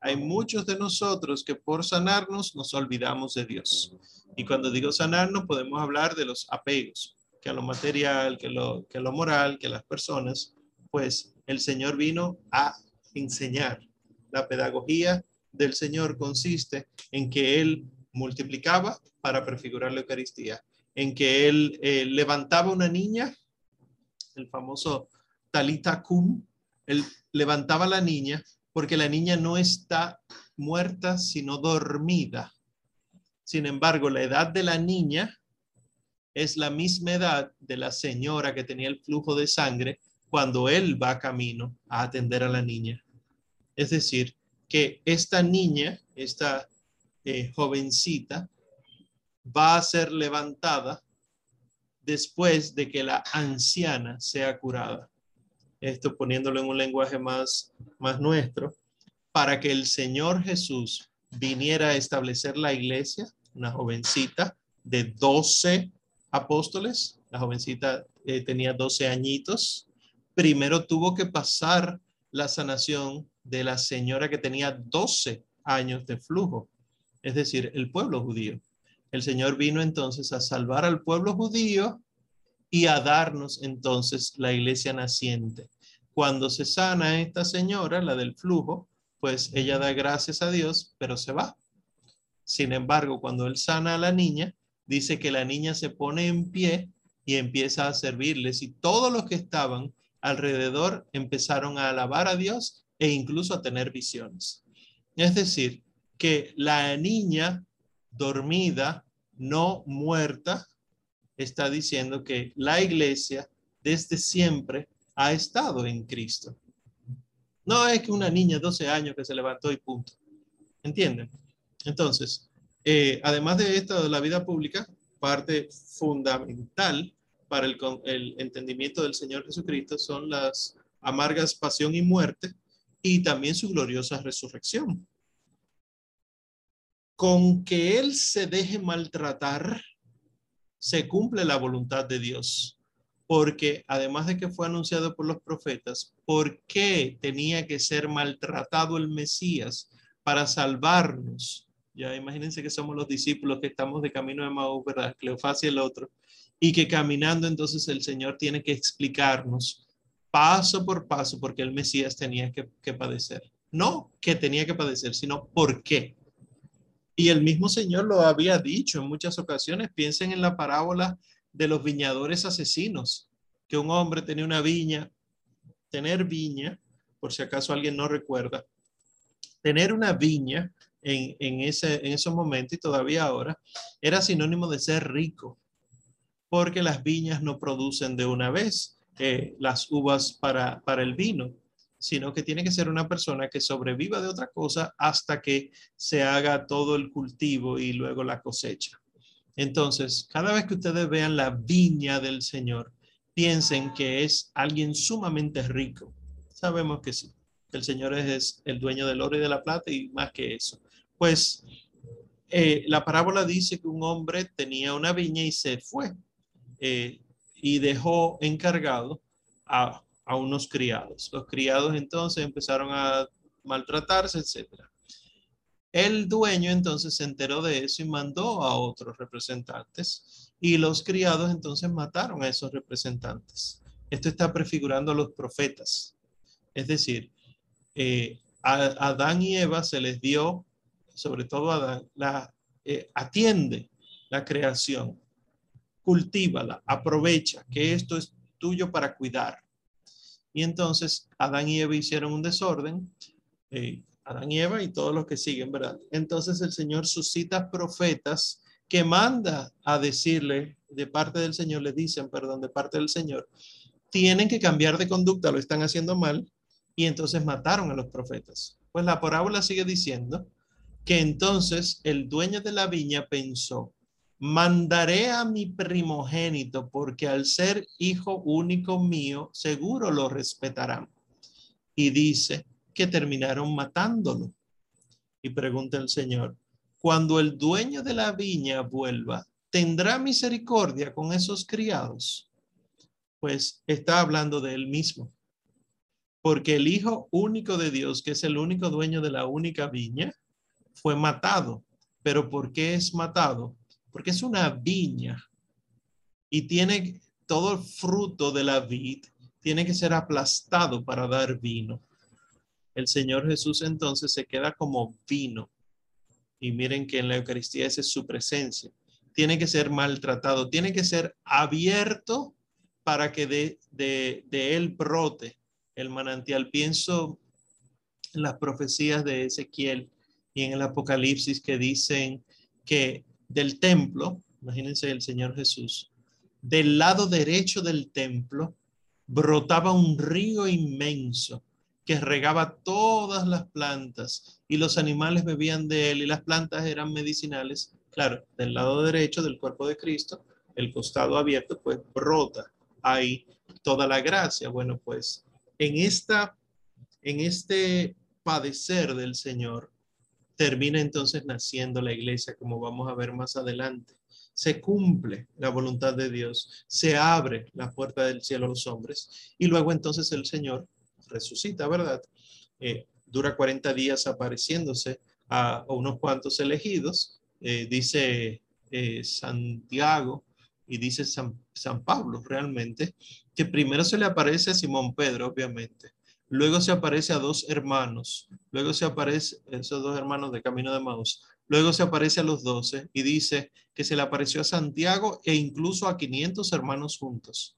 Hay muchos de nosotros que por sanarnos nos olvidamos de Dios. Y cuando digo sanarnos, podemos hablar de los apegos, que a lo material, que lo, que a lo moral, que a las personas, pues el Señor vino a enseñar la pedagogía del Señor consiste en que Él multiplicaba para prefigurar la Eucaristía, en que Él eh, levantaba una niña, el famoso Talita Cum, Él levantaba la niña porque la niña no está muerta, sino dormida. Sin embargo, la edad de la niña es la misma edad de la señora que tenía el flujo de sangre cuando él va camino a atender a la niña. Es decir, que esta niña, esta eh, jovencita, va a ser levantada después de que la anciana sea curada. Esto poniéndolo en un lenguaje más, más nuestro, para que el Señor Jesús viniera a establecer la iglesia, una jovencita de 12 apóstoles, la jovencita eh, tenía 12 añitos, primero tuvo que pasar la sanación de la señora que tenía 12 años de flujo, es decir, el pueblo judío. El Señor vino entonces a salvar al pueblo judío y a darnos entonces la iglesia naciente. Cuando se sana esta señora, la del flujo, pues ella da gracias a Dios, pero se va. Sin embargo, cuando él sana a la niña, dice que la niña se pone en pie y empieza a servirles y todos los que estaban alrededor empezaron a alabar a Dios e incluso a tener visiones. Es decir, que la niña dormida, no muerta, está diciendo que la iglesia desde siempre ha estado en Cristo. No es que una niña de 12 años que se levantó y punto. ¿Entienden? Entonces, eh, además de esto de la vida pública, parte fundamental para el, el entendimiento del Señor Jesucristo son las amargas pasión y muerte y también su gloriosa resurrección. Con que Él se deje maltratar, se cumple la voluntad de Dios. Porque además de que fue anunciado por los profetas, ¿por qué tenía que ser maltratado el Mesías para salvarnos? Ya imagínense que somos los discípulos que estamos de camino de Maú, ¿verdad? Cleofás y el otro. Y que caminando entonces el Señor tiene que explicarnos paso por paso porque el Mesías tenía que, padecer. No que tenía que padecer, sino por qué. Y el mismo Señor lo había dicho en muchas ocasiones. Piensen en la parábola de los viñadores asesinos, que un hombre tenía una viña, tener viña, por si acaso alguien no recuerda, tener una viña en, en, ese, en esos momentos y todavía ahora era sinónimo de ser rico, porque las viñas no producen de una vez, las uvas para, para el vino, sino que tiene que ser una persona que sobreviva de otra cosa hasta que se haga todo el cultivo y luego la cosecha. Entonces, cada vez que ustedes vean la viña del Señor, piensen que es alguien sumamente rico. Sabemos que sí, el Señor es el dueño del oro y de la plata y más que eso. Pues eh, la parábola dice que un hombre tenía una viña y se fue. Eh, y dejó encargado a, a unos criados. Los criados entonces empezaron a maltratarse, etcétera. El dueño entonces se enteró de eso y mandó a otros representantes y los criados entonces mataron a esos representantes. Esto está prefigurando a los profetas. Es decir, eh, a Adán y Eva se les dio, sobre todo a Adán, la, eh, atiende la creación, cultívala, aprovecha que esto es tuyo para cuidar. Y entonces Adán y Eva hicieron un desorden, eh, Adán y Eva y todos los que siguen, ¿verdad? Entonces el Señor suscita profetas que manda a decirle de parte del Señor, le dicen, perdón, de parte del Señor, tienen que cambiar de conducta, lo están haciendo mal, y entonces mataron a los profetas. Pues la parábola sigue diciendo que entonces el dueño de la viña pensó, mandaré a mi primogénito porque al ser hijo único mío, seguro lo respetarán. Y dice, que terminaron matándolo. Y pregunta el Señor, cuando el dueño de la viña vuelva, ¿tendrá misericordia con esos criados? Pues está hablando de él mismo. Porque el Hijo único de Dios, que es el único dueño de la única viña, fue matado. ¿Pero por qué es matado? Porque es una viña y tiene todo el fruto de la vid, tiene que ser aplastado para dar vino el Señor Jesús entonces se queda como vino. Y miren que en la Eucaristía esa es su presencia. Tiene que ser maltratado, tiene que ser abierto para que de, de, de él brote el manantial. Pienso en las profecías de Ezequiel y en el Apocalipsis que dicen que del templo, imagínense el Señor Jesús, del lado derecho del templo brotaba un río inmenso que regaba todas las plantas y los animales bebían de él y las plantas eran medicinales. Claro, del lado derecho del cuerpo de Cristo, el costado abierto, pues brota ahí toda la gracia. Bueno, pues en esta, en este padecer del Señor, termina entonces naciendo la iglesia, como vamos a ver más adelante. Se cumple la voluntad de Dios, se abre la puerta del cielo a los hombres y luego entonces el Señor resucita, ¿verdad? Eh, dura 40 días apareciéndose a, unos cuantos elegidos, eh, dice eh, Santiago y dice San, San Pablo realmente, que primero se le aparece a Simón Pedro, obviamente, luego se aparece a dos hermanos, luego se aparece esos dos hermanos de Camino de Maús, luego se aparece a los doce y dice que se le apareció a Santiago e incluso a 500 hermanos juntos.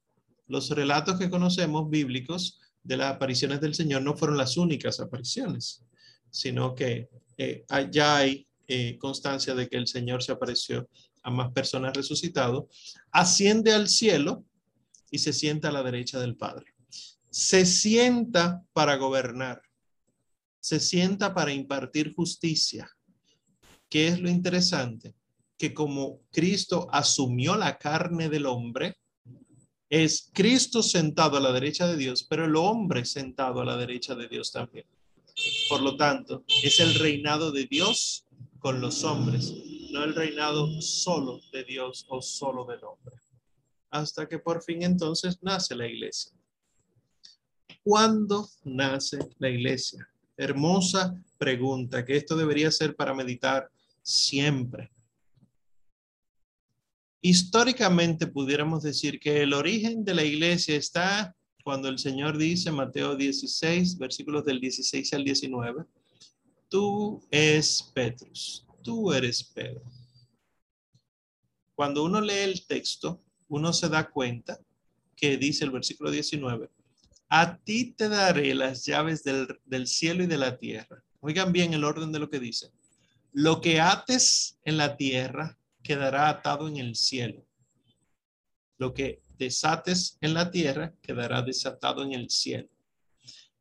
Los relatos que conocemos bíblicos de las apariciones del Señor no fueron las únicas apariciones, sino que eh, ya hay eh, constancia de que el Señor se apareció a más personas resucitado, asciende al cielo y se sienta a la derecha del Padre. Se sienta para gobernar, se sienta para impartir justicia. ¿Qué es lo interesante? Que como Cristo asumió la carne del hombre, es Cristo sentado a la derecha de Dios, pero el hombre sentado a la derecha de Dios también. Por lo tanto, es el reinado de Dios con los hombres, no el reinado solo de Dios o solo del hombre. Hasta que por fin entonces nace la iglesia. ¿Cuándo nace la iglesia? Hermosa pregunta, que esto debería ser para meditar siempre. Históricamente pudiéramos decir que el origen de la iglesia está cuando el Señor dice, Mateo 16, versículos del 16 al 19, tú es Petrus, tú eres Pedro. Cuando uno lee el texto, uno se da cuenta que dice el versículo 19, a ti te daré las llaves del, cielo y de la tierra. Oigan bien el orden de lo que dice. Lo que ates en la tierra quedará atado en el cielo. Lo que desates en la tierra quedará desatado en el cielo.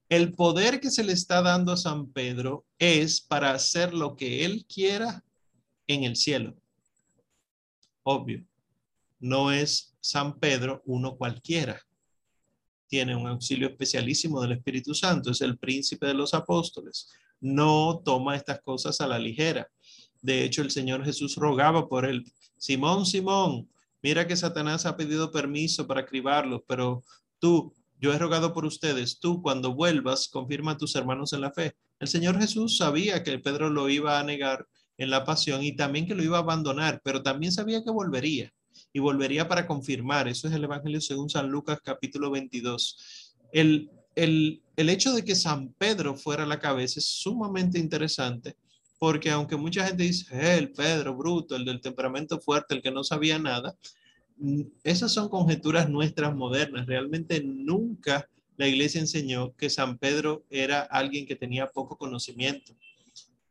El poder que se le está dando a San Pedro es para hacer lo que él quiera en el cielo. Obvio, no es San Pedro uno cualquiera. Tiene un auxilio especialísimo del Espíritu Santo, es el príncipe de los apóstoles. No toma estas cosas a la ligera. De hecho, el Señor Jesús rogaba por él. Simón, Simón, Mira que Satanás ha pedido permiso para cribarlos, pero tú, yo he rogado por ustedes, tú cuando vuelvas, confirma a tus hermanos en la fe. El Señor Jesús sabía que Pedro lo iba a negar en la pasión y también que lo iba a abandonar, pero también sabía que volvería y volvería para confirmar. Eso es el Evangelio según San Lucas capítulo 22. El, el, el hecho de que San Pedro fuera la cabeza es sumamente interesante porque aunque mucha gente dice, el Pedro bruto, el del temperamento fuerte, el que no sabía nada, esas son conjeturas nuestras modernas. Realmente nunca la iglesia enseñó que San Pedro era alguien que tenía poco conocimiento,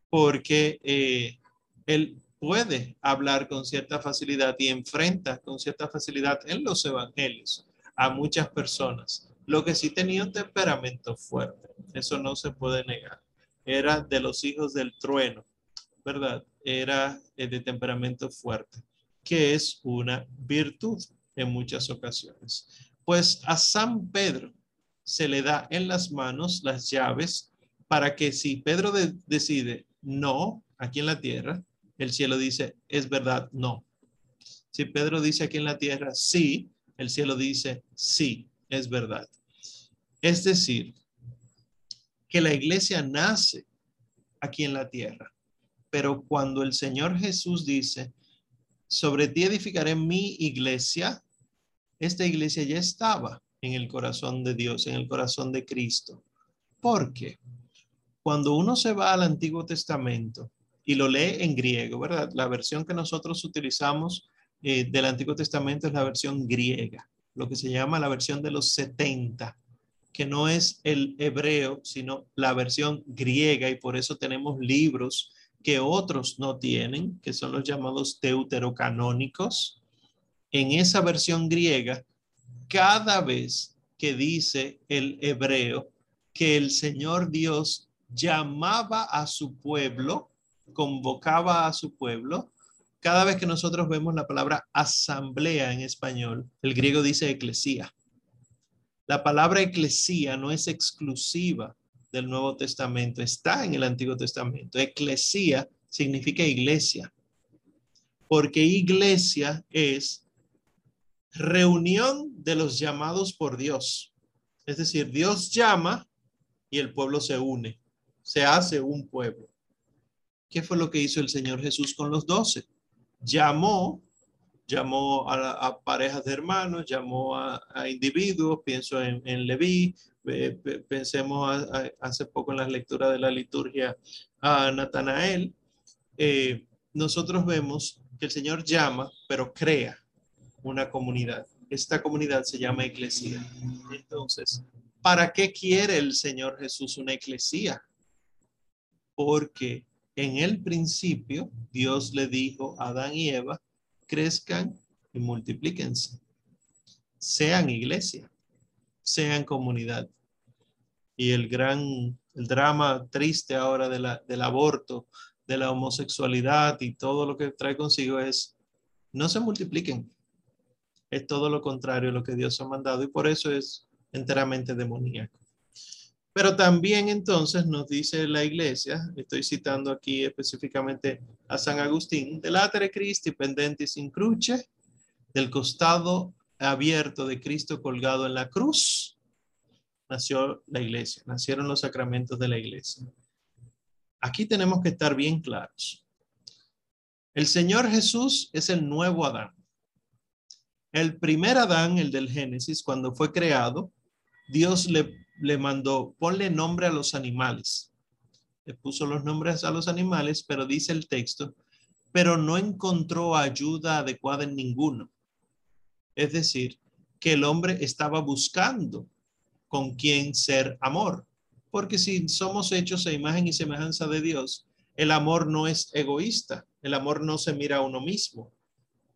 porque eh, él puede hablar con cierta facilidad y enfrenta con cierta facilidad en los evangelios a muchas personas. Lo que sí tenía un temperamento fuerte, eso no se puede negar era de los hijos del trueno, ¿verdad? Era eh, de temperamento fuerte, que es una virtud en muchas ocasiones. Pues a San Pedro se le da en las manos las llaves para que si Pedro decide no aquí en la tierra, el cielo dice, es verdad, no. Si Pedro dice aquí en la tierra, sí, el cielo dice, sí, es verdad. Es decir, que la iglesia nace aquí en la tierra. Pero cuando el Señor Jesús dice, sobre ti edificaré mi iglesia, esta iglesia ya estaba en el corazón de Dios, en el corazón de Cristo. Porque cuando uno se va al Antiguo Testamento y lo lee en griego, ¿verdad? La versión que nosotros utilizamos eh, del Antiguo Testamento es la versión griega, lo que se llama la versión de los 70 que no es el hebreo, sino la versión griega y por eso tenemos libros que otros no tienen, que son los llamados deuterocanónicos. En esa versión griega, cada vez que dice el hebreo que el Señor Dios llamaba a su pueblo, convocaba a su pueblo, cada vez que nosotros vemos la palabra asamblea en español, el griego dice eclesía. La palabra eclesía no es exclusiva del Nuevo Testamento, está en el Antiguo Testamento. Eclesía significa iglesia, porque iglesia es reunión de los llamados por Dios. Es decir, Dios llama y el pueblo se une, se hace un pueblo. ¿Qué fue lo que hizo el Señor Jesús con los doce? Llamó llamó a, parejas de hermanos, llamó a, individuos, pienso en, en Leví, pensemos hace poco en la lectura de la liturgia a Natanael. Eh, nosotros vemos que el Señor llama, pero crea una comunidad. Esta comunidad se llama iglesia. Entonces, ¿para qué quiere el Señor Jesús una iglesia? Porque en el principio Dios le dijo a Adán y Eva, crezcan y multiplíquense. Sean iglesia, sean comunidad. Y el gran, el drama triste ahora del aborto, de la homosexualidad y todo lo que trae consigo es, no se multipliquen. Es todo lo contrario a lo que Dios ha mandado y por eso es enteramente demoníaco. Pero también entonces nos dice la iglesia, estoy citando aquí específicamente a San Agustín, de latere Christi pendentis in cruce, del costado abierto de Cristo colgado en la cruz, nació la iglesia, nacieron los sacramentos de la iglesia. Aquí tenemos que estar bien claros. El Señor Jesús es el nuevo Adán. El primer Adán, el del Génesis, cuando fue creado, Dios le le mandó, ponle nombre a los animales. Le puso los nombres a los animales, pero dice el texto, pero no encontró ayuda adecuada en ninguno. Es decir, que el hombre estaba buscando con quién ser amor. Porque si somos hechos a imagen y semejanza de Dios, el amor no es egoísta, el amor no se mira a uno mismo,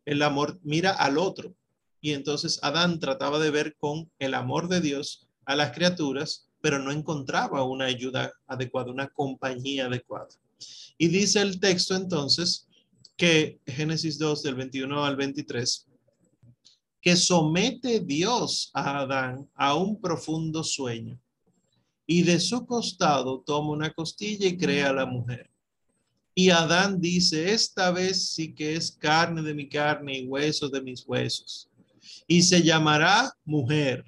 el amor mira al otro. Y entonces Adán trataba de ver con el amor de Dios a las criaturas, pero no encontraba una ayuda adecuada, una compañía adecuada. Y dice el texto entonces que Génesis 2 del 21 al 23, que somete Dios a Adán a un profundo sueño y de su costado toma una costilla y crea a la mujer. Y Adán dice, esta vez sí que es carne de mi carne y huesos de mis huesos. Y se llamará mujer,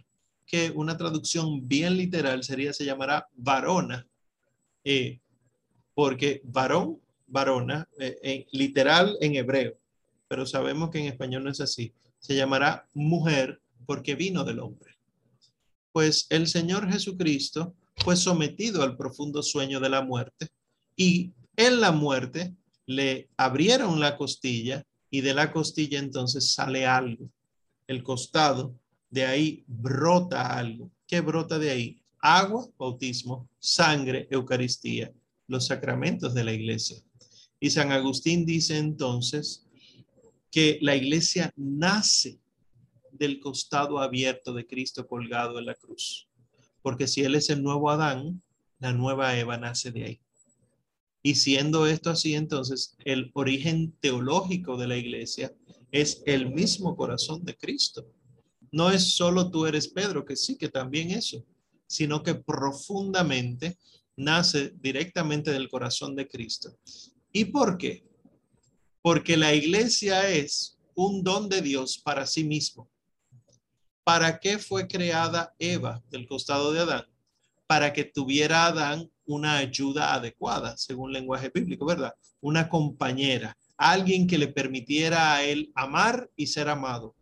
que una traducción bien literal sería, se llamará varona, eh, porque varón, varona, eh, literal en hebreo, pero sabemos que en español no es así. Se llamará mujer porque vino del hombre. Pues el Señor Jesucristo fue sometido al profundo sueño de la muerte y en la muerte le abrieron la costilla y de la costilla entonces sale algo. El costado, de ahí brota algo. ¿Qué brota de ahí? Agua, bautismo, sangre, Eucaristía, los sacramentos de la iglesia. Y San Agustín dice entonces que la iglesia nace del costado abierto de Cristo colgado en la cruz. Porque si Él es el nuevo Adán, la nueva Eva nace de ahí. Y siendo esto así, entonces el origen teológico de la iglesia es el mismo corazón de Cristo. No es solo tú eres Pedro, que sí, que también eso, sino que profundamente nace directamente del corazón de Cristo. ¿Y por qué? Porque la iglesia es un don de Dios para sí mismo. ¿Para qué fue creada Eva del costado de Adán? Para que tuviera Adán una ayuda adecuada, según lenguaje bíblico, ¿verdad? Una compañera, alguien que le permitiera a él amar y ser amado.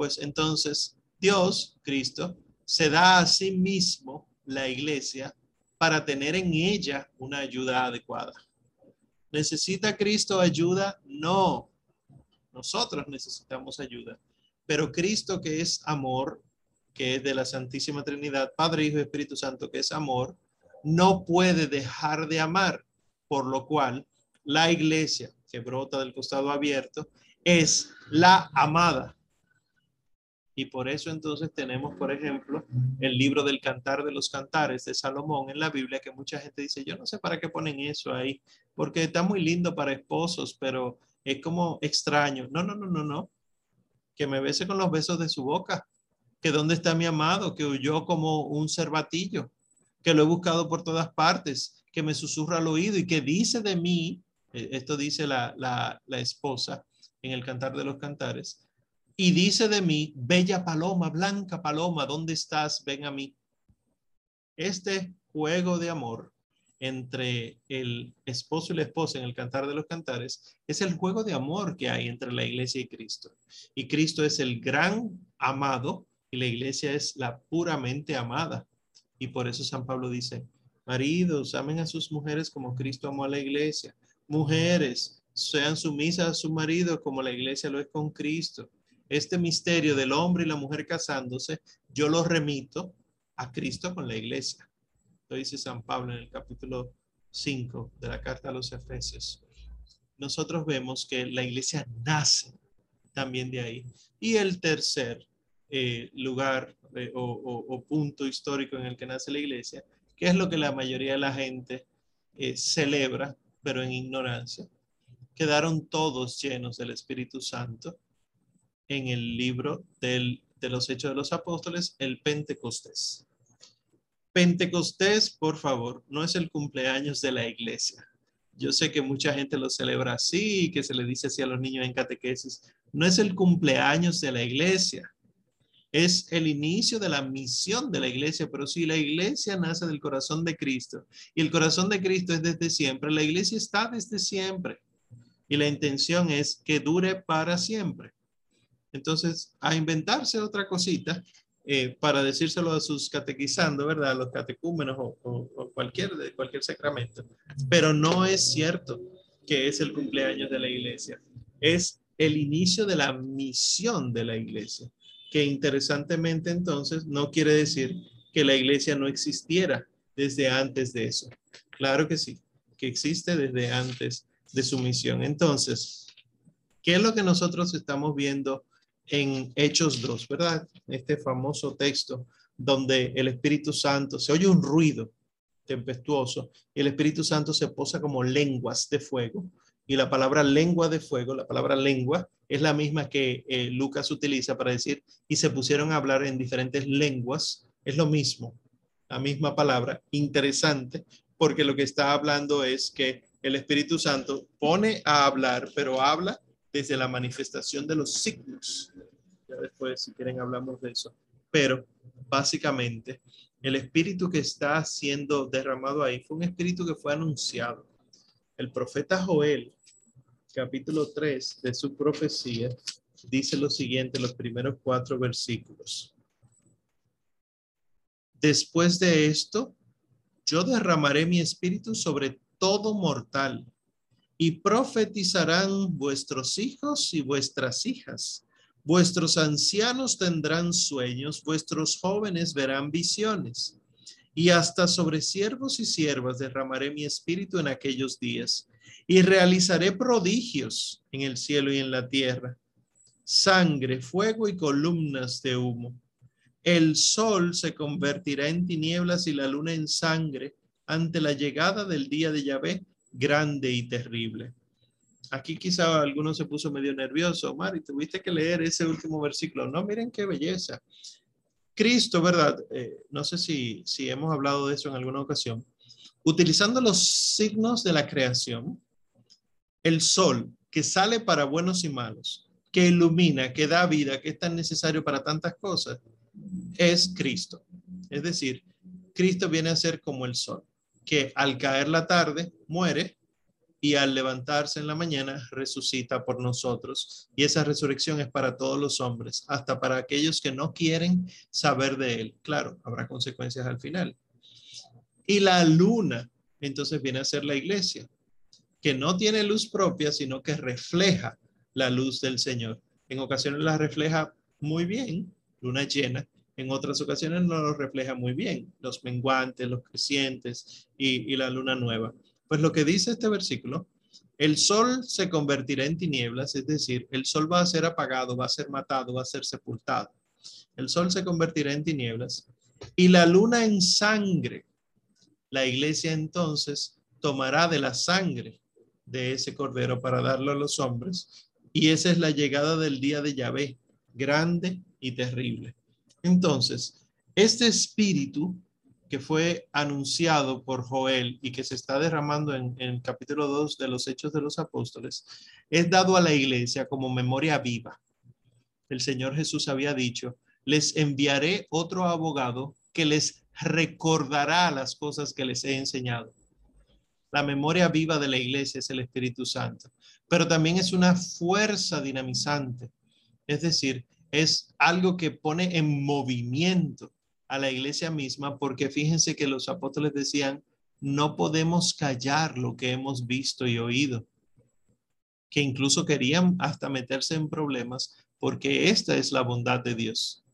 Pues entonces Dios, Cristo, se da a sí mismo la iglesia para tener en ella una ayuda adecuada. ¿Necesita Cristo ayuda? No. Nosotros necesitamos ayuda. Pero Cristo que es amor, que es de la Santísima Trinidad, Padre, Hijo y Espíritu Santo, que es amor, no puede dejar de amar, por lo cual la iglesia que brota del costado abierto es la amada. Y por eso entonces tenemos, por ejemplo, el libro del Cantar de los Cantares de Salomón en la Biblia, que mucha gente dice, yo no sé para qué ponen eso ahí, porque está muy lindo para esposos, pero es como extraño. No, no, no, no, no. Que me bese con los besos de su boca. Que dónde está mi amado, que huyó como un cervatillo que lo he buscado por todas partes, que me susurra al oído y que dice de mí, eh, esto dice la, la, la esposa en el Cantar de los Cantares, y dice de mí, bella paloma, blanca paloma, ¿dónde estás? Ven a mí. Este juego de amor entre el esposo y la esposa en el Cantar de los Cantares es el juego de amor que hay entre la iglesia y Cristo. Y Cristo es el gran amado y la iglesia es la puramente amada. Y por eso San Pablo dice, maridos, amen a sus mujeres como Cristo amó a la iglesia. Mujeres, sean sumisas a su marido como la iglesia lo es con Cristo. Este misterio del hombre y la mujer casándose, yo lo remito a Cristo con la iglesia. Lo dice San Pablo en el capítulo 5 de la carta a los Efesios. Nosotros vemos que la iglesia nace también de ahí. Y el tercer eh, lugar eh, o, punto histórico en el que nace la iglesia, que es lo que la mayoría de la gente eh, celebra, pero en ignorancia. Quedaron todos llenos del Espíritu Santo en el libro de los Hechos de los Apóstoles, el Pentecostés. Pentecostés, por favor, no es el cumpleaños de la iglesia. Yo sé que mucha gente lo celebra así, que se le dice así a los niños en catequesis. No es el cumpleaños de la iglesia es el inicio de la misión de la iglesia, pero si la iglesia nace del corazón de Cristo y el corazón de Cristo es desde siempre, la iglesia está desde siempre y la intención es que dure para siempre. Entonces, a inventarse otra cosita eh, para decírselo a sus catequizando, ¿verdad? A los catecúmenos o, o, cualquier, de cualquier sacramento. Pero no es cierto que es el cumpleaños de la iglesia. Es el inicio de la misión de la iglesia que interesantemente entonces no quiere decir que la iglesia no existiera desde antes de eso. Claro que sí, que existe desde antes de su misión. Entonces, ¿qué es lo que nosotros estamos viendo en Hechos 2, verdad? Este famoso texto donde el Espíritu Santo se oye un ruido tempestuoso y el Espíritu Santo se posa como lenguas de fuego y la palabra lengua de fuego, la palabra lengua, es la misma que eh, Lucas utiliza para decir, y se pusieron a hablar en diferentes lenguas, es lo mismo, la misma palabra, interesante, porque lo que está hablando es que el Espíritu Santo pone a hablar, pero habla desde la manifestación de los signos. Ya después, si quieren, hablamos de eso. Pero básicamente, el espíritu que está siendo derramado ahí fue un espíritu que fue anunciado. El profeta Joel, capítulo 3 de su profecía, dice lo siguiente, los primeros cuatro versículos. Después de esto, yo derramaré mi espíritu sobre todo mortal y profetizarán vuestros hijos y vuestras hijas. Vuestros ancianos tendrán sueños, vuestros jóvenes verán visiones. Y hasta sobre siervos y siervas derramaré mi espíritu en aquellos días y realizaré prodigios en el cielo y en la tierra, sangre, fuego y columnas de humo. El sol se convertirá en tinieblas y la luna en sangre ante la llegada del día de Yahvé grande y terrible. Aquí quizá alguno se puso medio nervioso. Mari, tuviste que leer ese último versículo. No, miren qué belleza. Cristo, ¿verdad? Eh, no sé si, si hemos hablado de eso en alguna ocasión. Utilizando los signos de la creación, el sol que sale para buenos y malos, que ilumina, que da vida, que es tan necesario para tantas cosas, es Cristo. Es decir, Cristo viene a ser como el sol que al caer la tarde muere y al levantarse en la mañana resucita por nosotros. Y esa resurrección es para todos los hombres, hasta para aquellos que no quieren saber de él. Claro, habrá consecuencias al final. Y la luna, entonces viene a ser la iglesia, que no tiene luz propia, sino que refleja la luz del Señor. En ocasiones la refleja muy bien, luna llena, en otras ocasiones no lo refleja muy bien, los menguantes, los crecientes y, la luna nueva. Pues lo que dice este versículo, el sol se convertirá en tinieblas, es decir, el sol va a ser apagado, va a ser matado, va a ser sepultado. El sol se convertirá en tinieblas y la luna en sangre. La iglesia entonces tomará de la sangre de ese cordero para darlo a los hombres y esa es la llegada del día de Yahvé, grande y terrible. Entonces, este espíritu que fue anunciado por Joel y que se está derramando en, el capítulo 2 de los Hechos de los Apóstoles, es dado a la iglesia como memoria viva. El Señor Jesús había dicho, les enviaré otro abogado que les recordará las cosas que les he enseñado. La memoria viva de la iglesia es el Espíritu Santo, pero también es una fuerza dinamizante. Es decir, es algo que pone en movimiento a la iglesia misma, porque fíjense que los apóstoles decían, no podemos callar lo que hemos visto y oído, que incluso querían hasta meterse en problemas, porque esta es la bondad de Dios.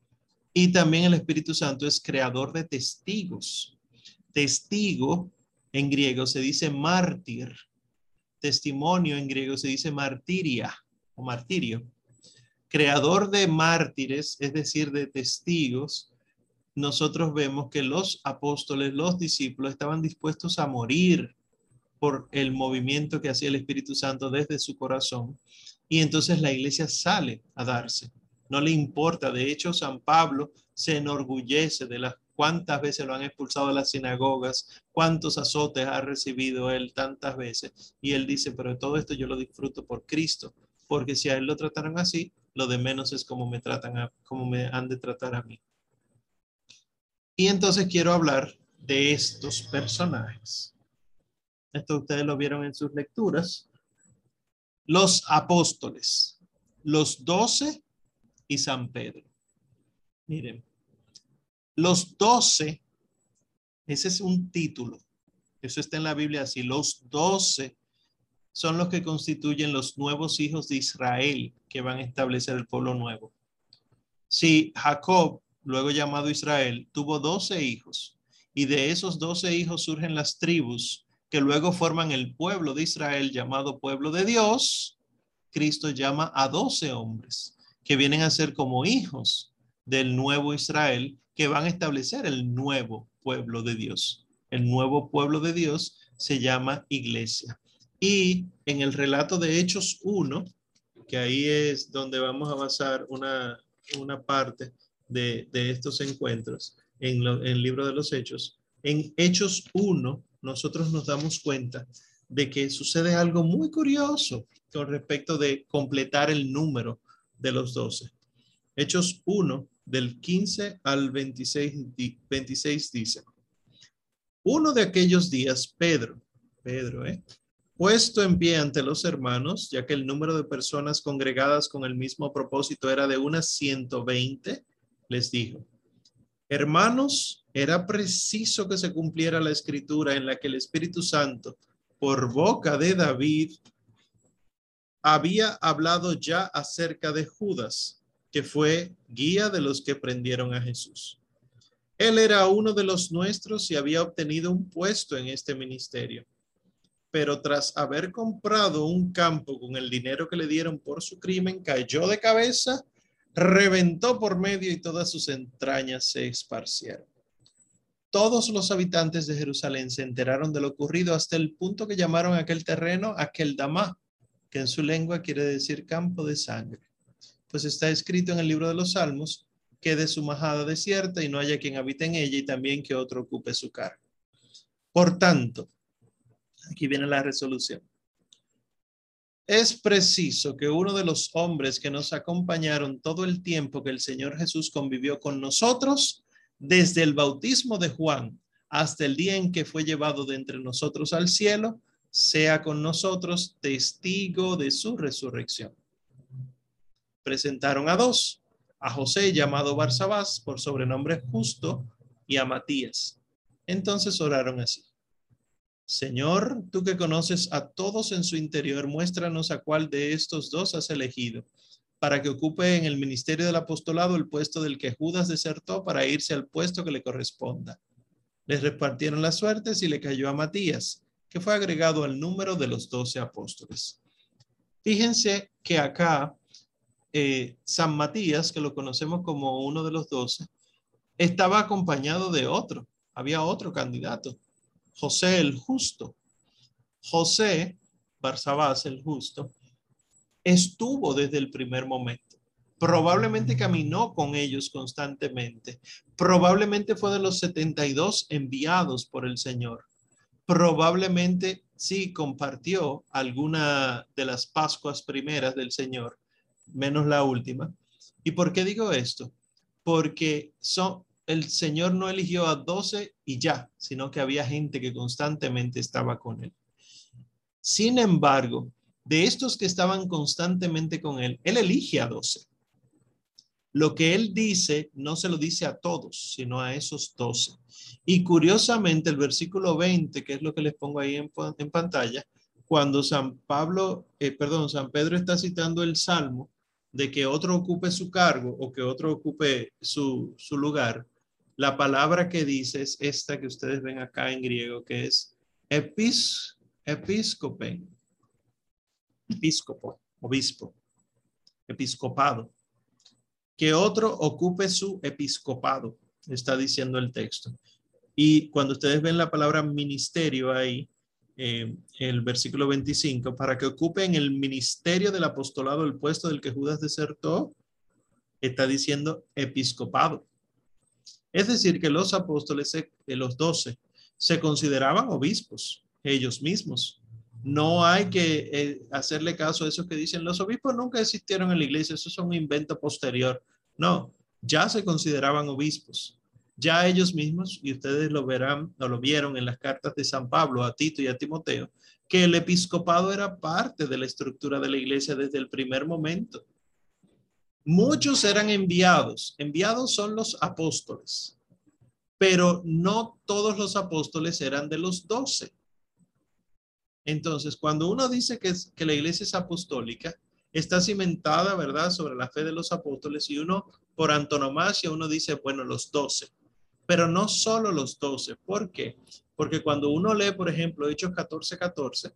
Y también el Espíritu Santo es creador de testigos. Testigo en griego se dice mártir. Testimonio en griego se dice martiria o martirio creador de mártires, es decir, de testigos, nosotros vemos que los apóstoles, los discípulos estaban dispuestos a morir por el movimiento que hacía el Espíritu Santo desde su corazón. Y entonces la iglesia sale a darse. No le importa. De hecho, San Pablo se enorgullece de las cuántas veces lo han expulsado de las sinagogas, cuántos azotes ha recibido él tantas veces. Y él dice, pero todo esto yo lo disfruto por Cristo, porque si a él lo trataron así, lo de menos es como me tratan, a, como me han de tratar a mí. Y entonces quiero hablar de estos personajes. Esto ustedes lo vieron en sus lecturas. Los apóstoles, los doce y San Pedro. Miren, los doce, ese es un título. Eso está en la Biblia así. Los doce son los que constituyen los nuevos hijos de Israel que van a establecer el pueblo nuevo. Si Jacob, luego llamado Israel, tuvo doce hijos y de esos doce hijos surgen las tribus que luego forman el pueblo de Israel llamado pueblo de Dios, Cristo llama a doce hombres que vienen a ser como hijos del nuevo Israel que van a establecer el nuevo pueblo de Dios. El nuevo pueblo de Dios se llama iglesia. Y en el relato de Hechos 1, que ahí es donde vamos a basar una, parte de, estos encuentros, en, en el libro de los Hechos, en Hechos 1 nosotros nos damos cuenta de que sucede algo muy curioso con respecto de completar el número de los doce. Hechos 1, del 15 al 26, 26 dice, uno de aquellos días, Pedro, Pedro, ¿eh? Puesto en pie ante los hermanos, ya que el número de personas congregadas con el mismo propósito era de unas 120, les dijo, hermanos, era preciso que se cumpliera la escritura en la que el Espíritu Santo, por boca de David, había hablado ya acerca de Judas, que fue guía de los que prendieron a Jesús. Él era uno de los nuestros y había obtenido un puesto en este ministerio pero tras haber comprado un campo con el dinero que le dieron por su crimen, cayó de cabeza, reventó por medio y todas sus entrañas se esparcieron. Todos los habitantes de Jerusalén se enteraron de lo ocurrido hasta el punto que llamaron aquel terreno aquel Damá, que en su lengua quiere decir campo de sangre. Pues está escrito en el libro de los Salmos, que de su majada desierta y no haya quien habite en ella y también que otro ocupe su cargo. Por tanto, Aquí viene la resolución. Es preciso que uno de los hombres que nos acompañaron todo el tiempo que el Señor Jesús convivió con nosotros, desde el bautismo de Juan hasta el día en que fue llevado de entre nosotros al cielo, sea con nosotros testigo de su resurrección. Presentaron a dos, a José llamado Barsabás por sobrenombre justo y a Matías. Entonces oraron así. Señor, tú que conoces a todos en su interior, muéstranos a cuál de estos dos has elegido para que ocupe en el ministerio del apostolado el puesto del que Judas desertó para irse al puesto que le corresponda. Les repartieron las suertes y le cayó a Matías, que fue agregado al número de los doce apóstoles. Fíjense que acá eh, San Matías, que lo conocemos como uno de los doce, estaba acompañado de otro, había otro candidato José el justo. José, Barsabás el justo, estuvo desde el primer momento. Probablemente caminó con ellos constantemente. Probablemente fue de los 72 enviados por el Señor. Probablemente sí compartió alguna de las Pascuas primeras del Señor, menos la última. ¿Y por qué digo esto? Porque son, el Señor no eligió a doce y ya, sino que había gente que constantemente estaba con él. Sin embargo, de estos que estaban constantemente con él, él elige a doce. Lo que él dice no se lo dice a todos, sino a esos doce. Y curiosamente, el versículo 20, que es lo que les pongo ahí en, pantalla, cuando San Pablo, eh, perdón, San Pedro está citando el Salmo de que otro ocupe su cargo o que otro ocupe su, su lugar, la palabra que dice es esta que ustedes ven acá en griego, que es epis, episcopo, obispo, episcopado. Que otro ocupe su episcopado, está diciendo el texto. Y cuando ustedes ven la palabra ministerio ahí, eh, el versículo 25, para que ocupe en el ministerio del apostolado el puesto del que Judas desertó, está diciendo episcopado. Es decir, que los apóstoles, los doce, se consideraban obispos ellos mismos. No hay que eh, hacerle caso a esos que dicen los obispos nunca existieron en la iglesia, eso es un invento posterior. No, ya se consideraban obispos. Ya ellos mismos, y ustedes lo verán lo vieron en las cartas de San Pablo a Tito y a Timoteo, que el episcopado era parte de la estructura de la iglesia desde el primer momento. Muchos eran enviados. Enviados son los apóstoles, pero no todos los apóstoles eran de los doce. Entonces, cuando uno dice que, que la iglesia es apostólica, está cimentada, ¿verdad?, sobre la fe de los apóstoles y uno, por antonomasia, uno dice, bueno, los doce, pero no solo los doce. ¿Por qué? Porque cuando uno lee, por ejemplo, Hechos 14, 14,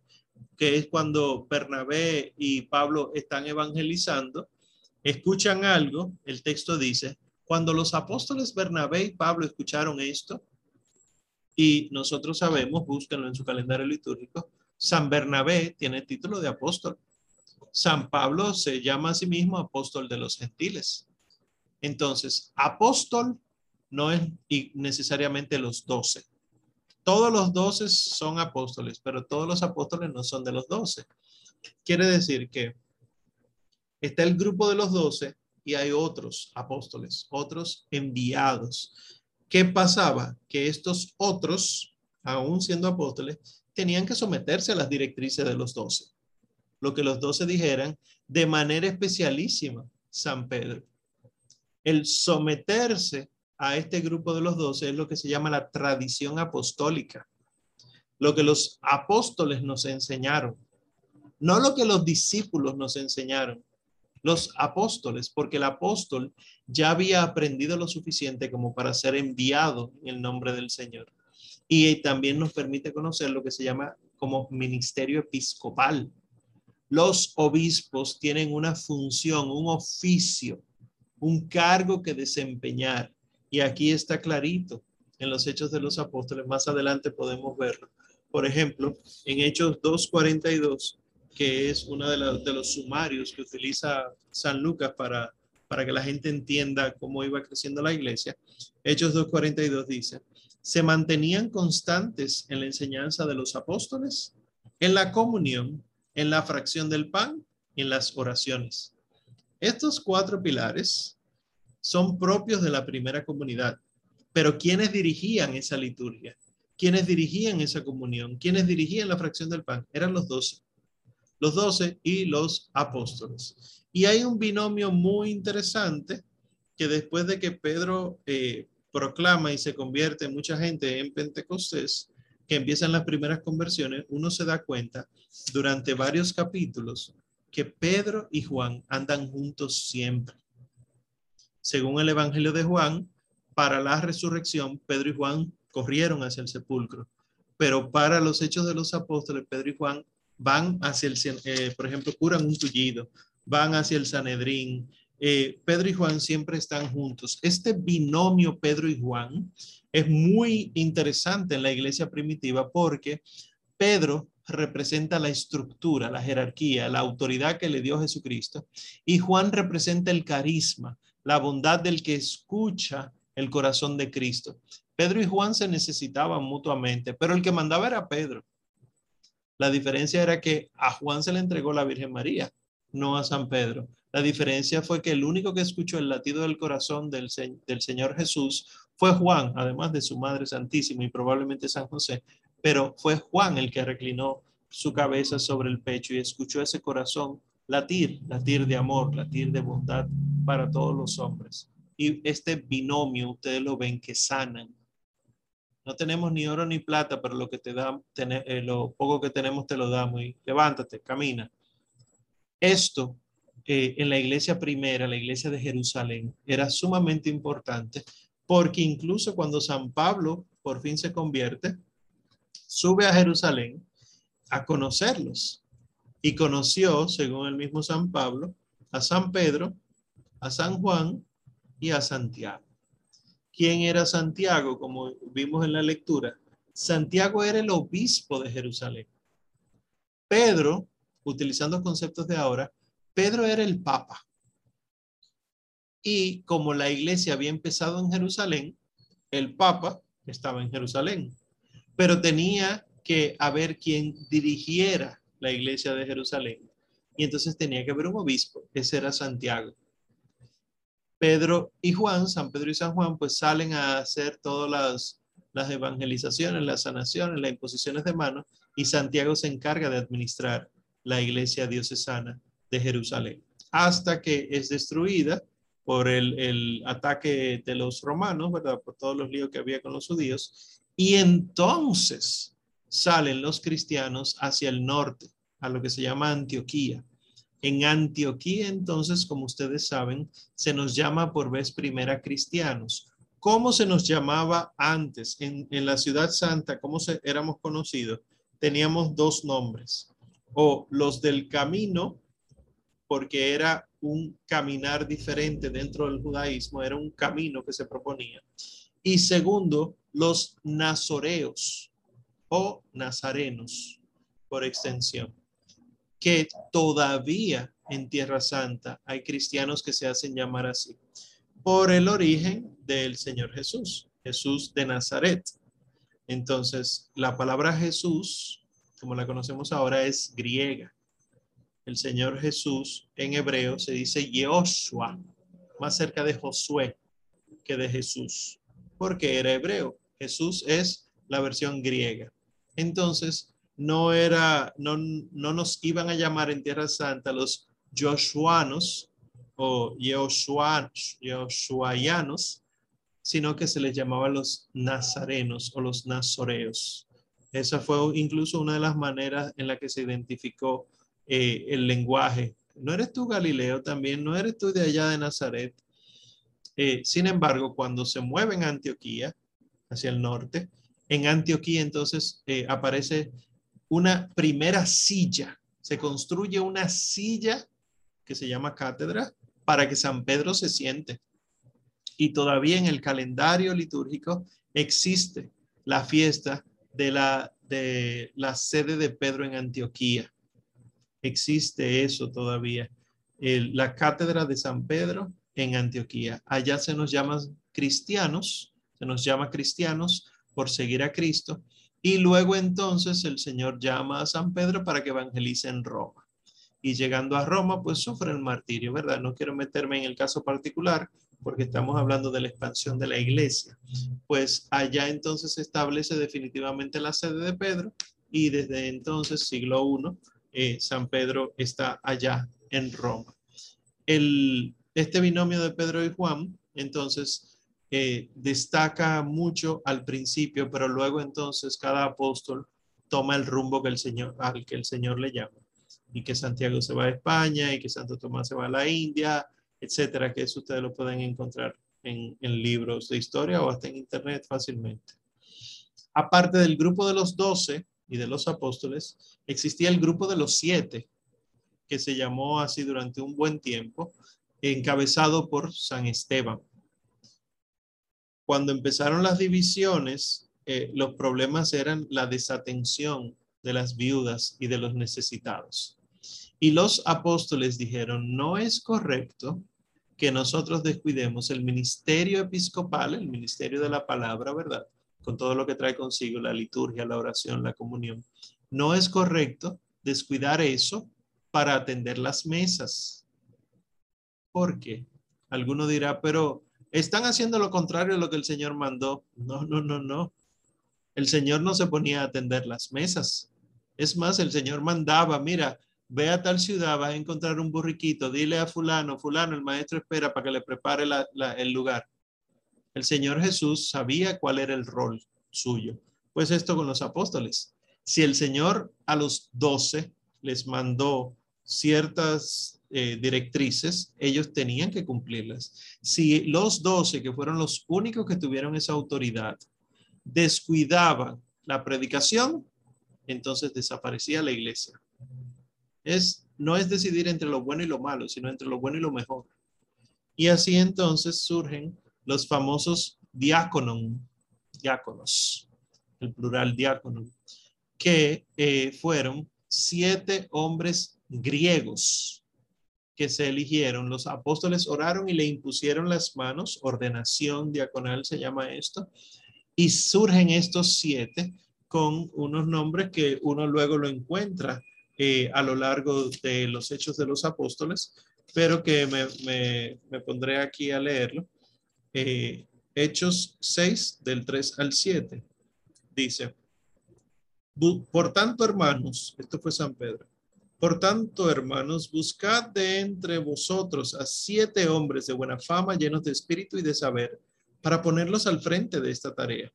que es cuando Bernabé y Pablo están evangelizando, escuchan algo, el texto dice, cuando los apóstoles Bernabé y Pablo escucharon esto, y nosotros sabemos, búsquenlo en su calendario litúrgico, San Bernabé tiene título de apóstol. San Pablo se llama a sí mismo apóstol de los gentiles. Entonces, apóstol no es necesariamente los doce. Todos los doce son apóstoles, pero todos los apóstoles no son de los doce. Quiere decir que está el grupo de los doce y hay otros apóstoles, otros enviados. ¿Qué pasaba? Que estos otros, aún siendo apóstoles, tenían que someterse a las directrices de los doce. Lo que los doce dijeran de manera especialísima, San Pedro. El someterse a este grupo de los doce es lo que se llama la tradición apostólica. Lo que los apóstoles nos enseñaron, no lo que los discípulos nos enseñaron, los apóstoles, porque el apóstol ya había aprendido lo suficiente como para ser enviado en el nombre del Señor. Y también nos permite conocer lo que se llama como ministerio episcopal. Los obispos tienen una función, un oficio, un cargo que desempeñar. Y aquí está clarito en los Hechos de los Apóstoles. Más adelante podemos verlo. Por ejemplo, en Hechos 2.42 que es uno de, los sumarios que utiliza San Lucas para, para que la gente entienda cómo iba creciendo la iglesia. Hechos 2.42 dice, se mantenían constantes en la enseñanza de los apóstoles, en la comunión, en la fracción del pan y en las oraciones. Estos cuatro pilares son propios de la primera comunidad, pero ¿quiénes dirigían esa liturgia? ¿Quiénes dirigían esa comunión? ¿Quiénes dirigían la fracción del pan? Eran los doce los doce y los apóstoles. Y hay un binomio muy interesante que después de que Pedro eh, proclama y se convierte mucha gente en Pentecostés, que empiezan las primeras conversiones, uno se da cuenta durante varios capítulos que Pedro y Juan andan juntos siempre. Según el Evangelio de Juan, para la resurrección, Pedro y Juan corrieron hacia el sepulcro, pero para los hechos de los apóstoles, Pedro y Juan van hacia el, eh, por ejemplo, curan un tullido, van hacia el Sanedrín. Eh, Pedro y Juan siempre están juntos. Este binomio Pedro y Juan es muy interesante en la iglesia primitiva porque Pedro representa la estructura, la jerarquía, la autoridad que le dio Jesucristo y Juan representa el carisma, la bondad del que escucha el corazón de Cristo. Pedro y Juan se necesitaban mutuamente, pero el que mandaba era Pedro. La diferencia era que a Juan se le entregó la Virgen María, no a San Pedro. La diferencia fue que el único que escuchó el latido del corazón del, Señor Jesús fue Juan, además de su Madre Santísima y probablemente San José, pero fue Juan el que reclinó su cabeza sobre el pecho y escuchó ese corazón latir, latir de amor, latir de bondad para todos los hombres. Y este binomio, ustedes lo ven que sanan, no tenemos ni oro ni plata, pero lo que te da, eh, lo poco que tenemos te lo damos y levántate, camina. Esto eh, en la iglesia primera, la iglesia de Jerusalén, era sumamente importante porque incluso cuando San Pablo por fin se convierte, sube a Jerusalén a conocerlos y conoció, según el mismo San Pablo, a San Pedro, a San Juan y a Santiago. ¿Quién era Santiago? Como vimos en la lectura, Santiago era el obispo de Jerusalén. Pedro, utilizando conceptos de ahora, Pedro era el papa. Y como la iglesia había empezado en Jerusalén, el papa estaba en Jerusalén, pero tenía que haber quien dirigiera la iglesia de Jerusalén. Y entonces tenía que haber un obispo, ese era Santiago. Pedro y Juan, San Pedro y San Juan, pues salen a hacer todas las, las evangelizaciones, las sanaciones, las imposiciones de manos, y Santiago se encarga de administrar la iglesia diocesana de Jerusalén, hasta que es destruida por el, el, ataque de los romanos, ¿verdad? Por todos los líos que había con los judíos. Y entonces salen los cristianos hacia el norte, a lo que se llama Antioquía. En Antioquía, entonces, como ustedes saben, se nos llama por vez primera cristianos. ¿Cómo se nos llamaba antes en, la ciudad santa? ¿Cómo se, éramos conocidos? Teníamos dos nombres. O los del camino, porque era un caminar diferente dentro del judaísmo, era un camino que se proponía. Y segundo, los nazoreos o nazarenos, por extensión que todavía en Tierra Santa hay cristianos que se hacen llamar así por el origen del Señor Jesús, Jesús de Nazaret. Entonces, la palabra Jesús, como la conocemos ahora, es griega. El Señor Jesús en hebreo se dice Yehoshua, más cerca de Josué que de Jesús, porque era hebreo. Jesús es la versión griega. Entonces, no era, no, no nos iban a llamar en Tierra Santa los Joshuanos o Yoshuayanos, sino que se les llamaba los nazarenos o los nazoreos. Esa fue incluso una de las maneras en la que se identificó eh, el lenguaje. No eres tú Galileo también, no eres tú de allá de Nazaret. Eh, sin embargo, cuando se mueven a Antioquía, hacia el norte, en Antioquía entonces eh, aparece una primera silla. Se construye una silla que se llama cátedra para que San Pedro se siente. Y todavía en el calendario litúrgico existe la fiesta de la, de la sede de Pedro en Antioquía. Existe eso todavía. la cátedra de San Pedro en Antioquía. Allá se nos llama cristianos, se nos llama cristianos por seguir a Cristo. Y luego entonces el Señor llama a San Pedro para que evangelice en Roma. Y llegando a Roma, pues sufre el martirio, ¿verdad? No quiero meterme en el caso particular porque estamos hablando de la expansión de la iglesia. Pues allá entonces se establece definitivamente la sede de Pedro y desde entonces, siglo I, eh, San Pedro está allá en Roma. El, este binomio de Pedro y Juan, entonces, eh, destaca mucho al principio, pero luego entonces cada apóstol toma el rumbo que el Señor, al que el Señor le llama. Y que Santiago se va a España y que Santo Tomás se va a la India, etcétera, que eso ustedes lo pueden encontrar en, en libros de historia o hasta en internet fácilmente. Aparte del grupo de los doce y de los apóstoles, existía el grupo de los siete, que se llamó así durante un buen tiempo, encabezado por San Esteban. Cuando empezaron las divisiones, eh, los problemas eran la desatención de las viudas y de los necesitados. Y los apóstoles dijeron, no es correcto que nosotros descuidemos el ministerio episcopal, el ministerio de la palabra, ¿verdad? Con todo lo que trae consigo la liturgia, la oración, la comunión. No es correcto descuidar eso para atender las mesas porque alguno dirá, pero están haciendo lo contrario de lo que el Señor mandó. No, no, no, no. El Señor no se ponía a atender las mesas. Es más, el Señor mandaba, mira, ve a tal ciudad, vas a encontrar un burriquito, dile a fulano, fulano, el maestro espera para que le prepare el lugar. El Señor Jesús sabía cuál era el rol suyo. Pues esto con los apóstoles. Si el Señor a los doce les mandó ciertas eh, directrices, ellos tenían que cumplirlas. Si los doce, que fueron los únicos que tuvieron esa autoridad, descuidaban la predicación, entonces desaparecía la iglesia. Es, no es decidir entre lo bueno y lo malo, sino entre lo bueno y lo mejor. Y así entonces surgen los famosos diáconos, diáconos, el plural diácono, que eh, fueron siete hombres griegos que se eligieron, los apóstoles oraron y le impusieron las manos, ordenación diaconal se llama esto, y surgen estos siete con unos nombres que uno luego lo encuentra eh, a lo largo de los hechos de los apóstoles, pero que me, pondré aquí a leerlo. Eh, hechos 6 del 3 al 7 dice, por tanto hermanos, esto fue San Pedro, por tanto, hermanos, buscad de entre vosotros a siete hombres de buena fama, llenos de espíritu y de saber, para ponerlos al frente de esta tarea,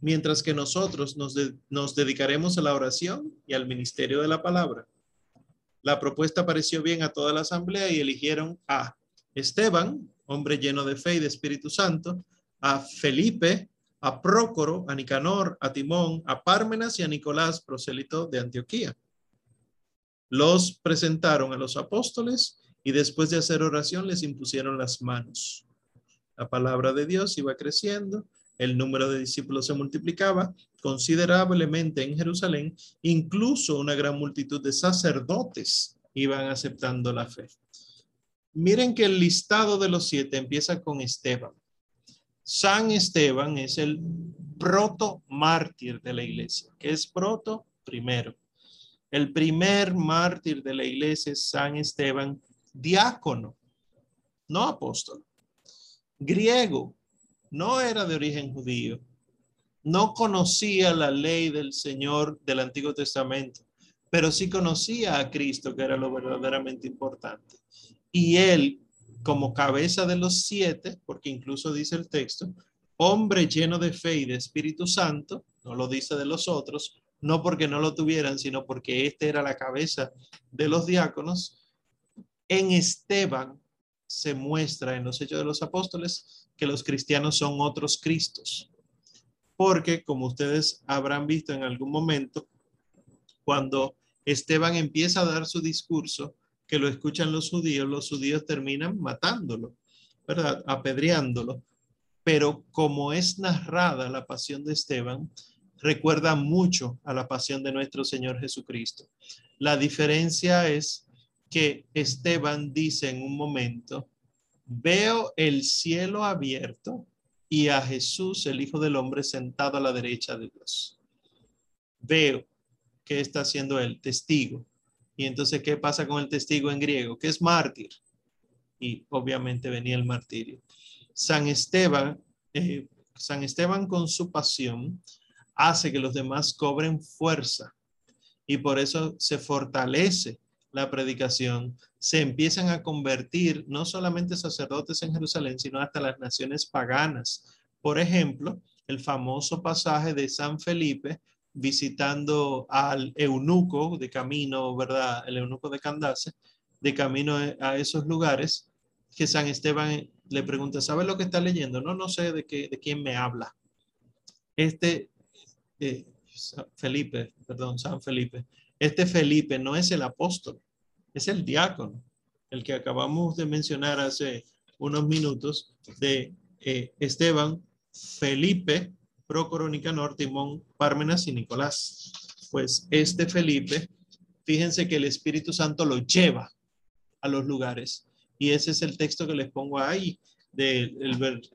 mientras que nosotros nos, dedicaremos a la oración y al ministerio de la palabra. La propuesta pareció bien a toda la asamblea y eligieron a Esteban, hombre lleno de fe y de Espíritu Santo, a Felipe, a Prócoro, a Nicanor, a Timón, a Pármenas y a Nicolás, prosélito de Antioquía los presentaron a los apóstoles y después de hacer oración les impusieron las manos. La palabra de Dios iba creciendo, el número de discípulos se multiplicaba considerablemente en Jerusalén, incluso una gran multitud de sacerdotes iban aceptando la fe. Miren que el listado de los siete empieza con Esteban. San Esteban es el proto mártir de la iglesia. ¿Qué es proto? Primero. El primer mártir de la iglesia es San Esteban, diácono, no apóstol. Griego, no era de origen judío. No conocía la ley del Señor del Antiguo Testamento, pero sí conocía a Cristo, que era lo verdaderamente importante. Y él, como cabeza de los siete, porque incluso dice el texto, hombre lleno de fe y de Espíritu Santo, no lo dice de los otros, no porque no lo tuvieran, sino porque este era la cabeza de los diáconos, en Esteban se muestra en los Hechos de los Apóstoles que los cristianos son otros Cristos. Porque, como ustedes habrán visto en algún momento, cuando Esteban empieza a dar su discurso, que lo escuchan los judíos, los judíos terminan matándolo, ¿verdad? Apedreándolo pero como es narrada la pasión de Esteban, recuerda mucho a la pasión de nuestro Señor Jesucristo. La diferencia es que Esteban dice en un momento, veo el cielo abierto y a Jesús, el Hijo del Hombre, sentado a la derecha de Dios. Veo que está haciendo el testigo. Y entonces, ¿qué pasa con el testigo en griego? Que es mártir. Y obviamente venía el martirio. San Esteban, eh, San Esteban con su pasión hace que los demás cobren fuerza y por eso se fortalece la predicación, se empiezan a convertir no solamente sacerdotes en Jerusalén, sino hasta las naciones paganas. Por ejemplo, el famoso pasaje de San Felipe visitando al eunuco de camino, ¿verdad? El eunuco de Candace, de camino a esos lugares, que San Esteban le pregunta, ¿sabe lo que está leyendo? No, no sé de, qué, de quién me habla. Este Felipe, perdón, San Felipe, este Felipe no es el apóstol, es el diácono, el que acabamos de mencionar hace unos minutos de eh, Esteban, Felipe, Prócoro, Nicanor, Timón, Pármenas y Nicolás. Pues este Felipe, fíjense que el Espíritu Santo lo lleva a los lugares y ese es el texto que les pongo ahí del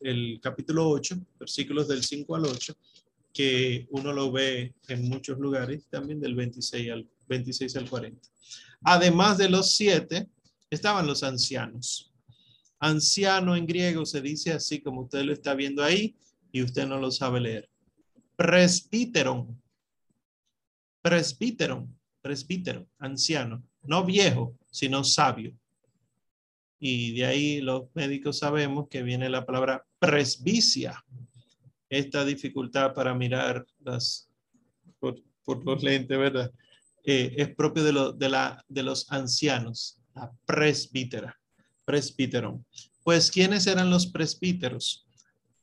el capítulo 8, versículos del 5 al 8, que uno lo ve en muchos lugares, también del 26 al, 26 al 40. Además de los siete, estaban los ancianos. Anciano en griego se dice así como usted lo está viendo ahí y usted no lo sabe leer. Presbíteron. Presbíteron. Presbítero, anciano. No viejo, sino sabio y de ahí los médicos sabemos que viene la palabra presbicia. Esta dificultad para mirar las, por, los lentes, ¿verdad? Eh, es propio de, de, la, de los ancianos, la presbítera, presbíteron. Pues, ¿quiénes eran los presbíteros?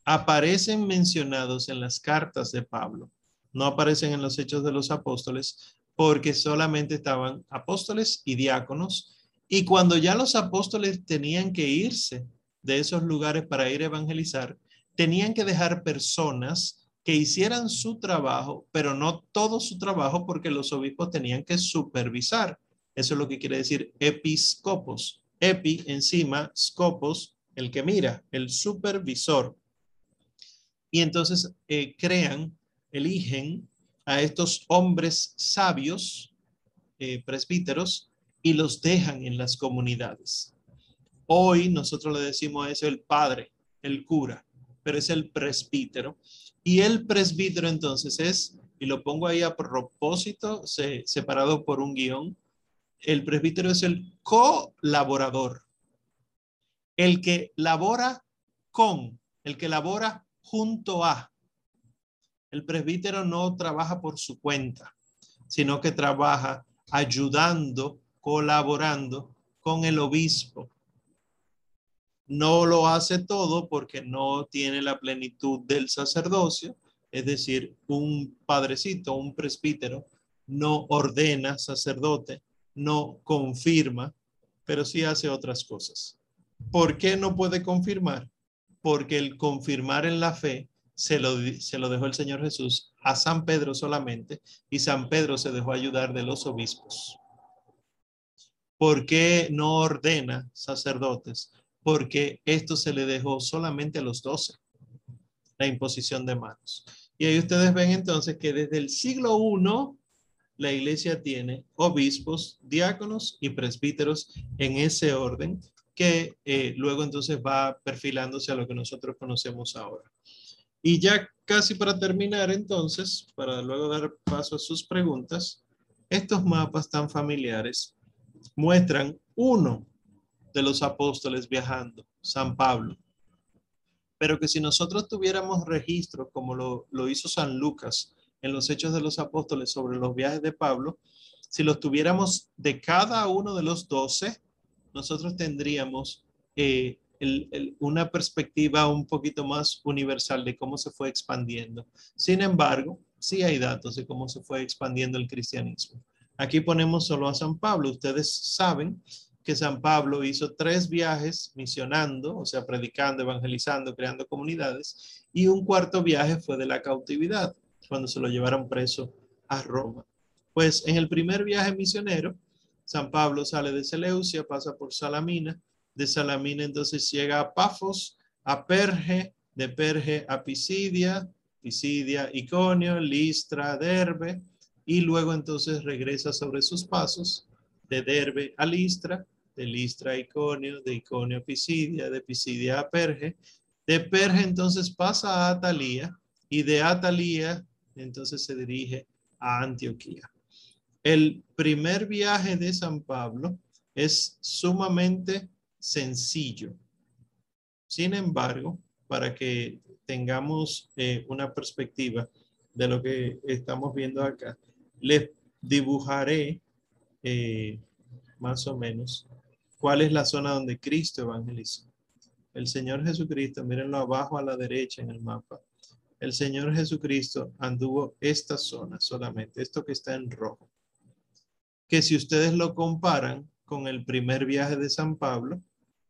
Aparecen mencionados en las cartas de Pablo, no aparecen en los hechos de los apóstoles, porque solamente estaban apóstoles y diáconos y cuando ya los apóstoles tenían que irse de esos lugares para ir a evangelizar, tenían que dejar personas que hicieran su trabajo, pero no todo su trabajo porque los obispos tenían que supervisar. Eso es lo que quiere decir episcopos. Epi encima, scopos, el que mira, el supervisor. Y entonces eh, crean, eligen a estos hombres sabios, eh, presbíteros, y los dejan en las comunidades. Hoy nosotros le decimos eso el padre, el cura, pero es el presbítero. Y el presbítero entonces es, y lo pongo ahí a propósito, separado por un guion, el presbítero es el colaborador, el que labora con, el que labora junto a. El presbítero no trabaja por su cuenta, sino que trabaja ayudando colaborando con el obispo. No lo hace todo porque no tiene la plenitud del sacerdocio, es decir, un padrecito, un presbítero, no ordena sacerdote, no confirma, pero sí hace otras cosas. ¿Por qué no puede confirmar? Porque el confirmar en la fe se lo, se lo dejó el Señor Jesús a San Pedro solamente y San Pedro se dejó ayudar de los obispos. ¿Por qué no ordena sacerdotes? Porque esto se le dejó solamente a los doce. la imposición de manos. Y ahí ustedes ven entonces que desde el siglo I la iglesia tiene obispos, diáconos y presbíteros en ese orden que eh, luego entonces va perfilándose a lo que nosotros conocemos ahora. Y ya casi para terminar entonces, para luego dar paso a sus preguntas, estos mapas tan familiares muestran uno de los apóstoles viajando, San Pablo. Pero que si nosotros tuviéramos registro, como lo, lo hizo San Lucas en los Hechos de los Apóstoles sobre los viajes de Pablo, si los tuviéramos de cada uno de los doce, nosotros tendríamos eh, una perspectiva un poquito más universal de cómo se fue expandiendo. Sin embargo, sí hay datos de cómo se fue expandiendo el cristianismo. Aquí ponemos solo a San Pablo. Ustedes saben que San Pablo hizo tres viajes misionando, o sea, predicando, evangelizando, creando comunidades, y un cuarto viaje fue de la cautividad, cuando se lo llevaron preso a Roma. Pues en el primer viaje misionero, San Pablo sale de Seleucia, pasa por Salamina, de Salamina entonces llega a Pafos, a Perge, de Perge a Pisidia, Pisidia, Iconio, Listra, Derbe, y luego entonces regresa sobre sus pasos de Derbe a Listra, de Listra a Iconio, de Iconio a Pisidia, de Pisidia a Perge, de Perge entonces pasa a Atalía y de Atalía entonces se dirige a Antioquía. El primer viaje de San Pablo es sumamente sencillo. Sin embargo, para que tengamos eh, una perspectiva de lo que estamos viendo acá, les dibujaré eh, más o menos cuál es la zona donde Cristo evangelizó. El Señor Jesucristo, mírenlo abajo a la derecha en el mapa. El Señor Jesucristo anduvo esta zona solamente, esto que está en rojo que si ustedes lo comparan con el primer viaje de San Pablo,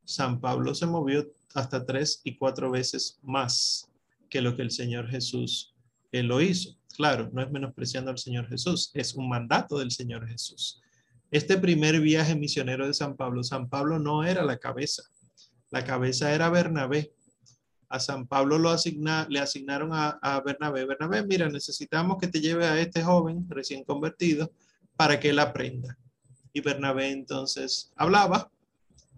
San Pablo se movió hasta tres y cuatro veces más que lo que el Señor Jesús él lo hizo. Claro, no es menospreciando al Señor Jesús, es un mandato del Señor Jesús. Este primer viaje misionero de San Pablo, San Pablo no era la cabeza, la cabeza era Bernabé. A San Pablo lo asigna, le asignaron a, Bernabé. Bernabé, mira, necesitamos que te lleve a este joven recién convertido para que él aprenda. Y Bernabé entonces hablaba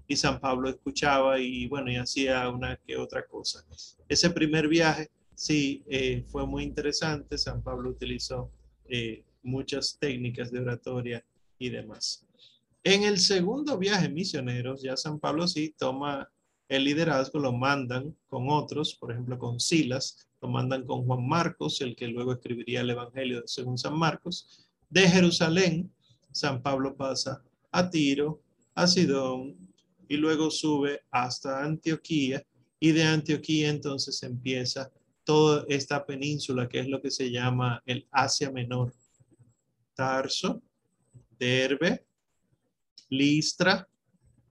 y San Pablo escuchaba y bueno, y hacía una que otra cosa. Ese primer viaje sí eh, fue muy interesante. San Pablo utilizó eh, muchas técnicas de oratoria y demás. En el segundo viaje misioneros, ya San Pablo sí toma el liderazgo, lo mandan con otros, por ejemplo con Silas, lo mandan con Juan Marcos, el que luego escribiría el Evangelio según San Marcos, de Jerusalén, San Pablo pasa a Tiro, a Sidón y luego sube hasta Antioquía y de Antioquía entonces empieza toda esta península que es lo que se llama el Asia Menor. Tarso, Derbe, Listra,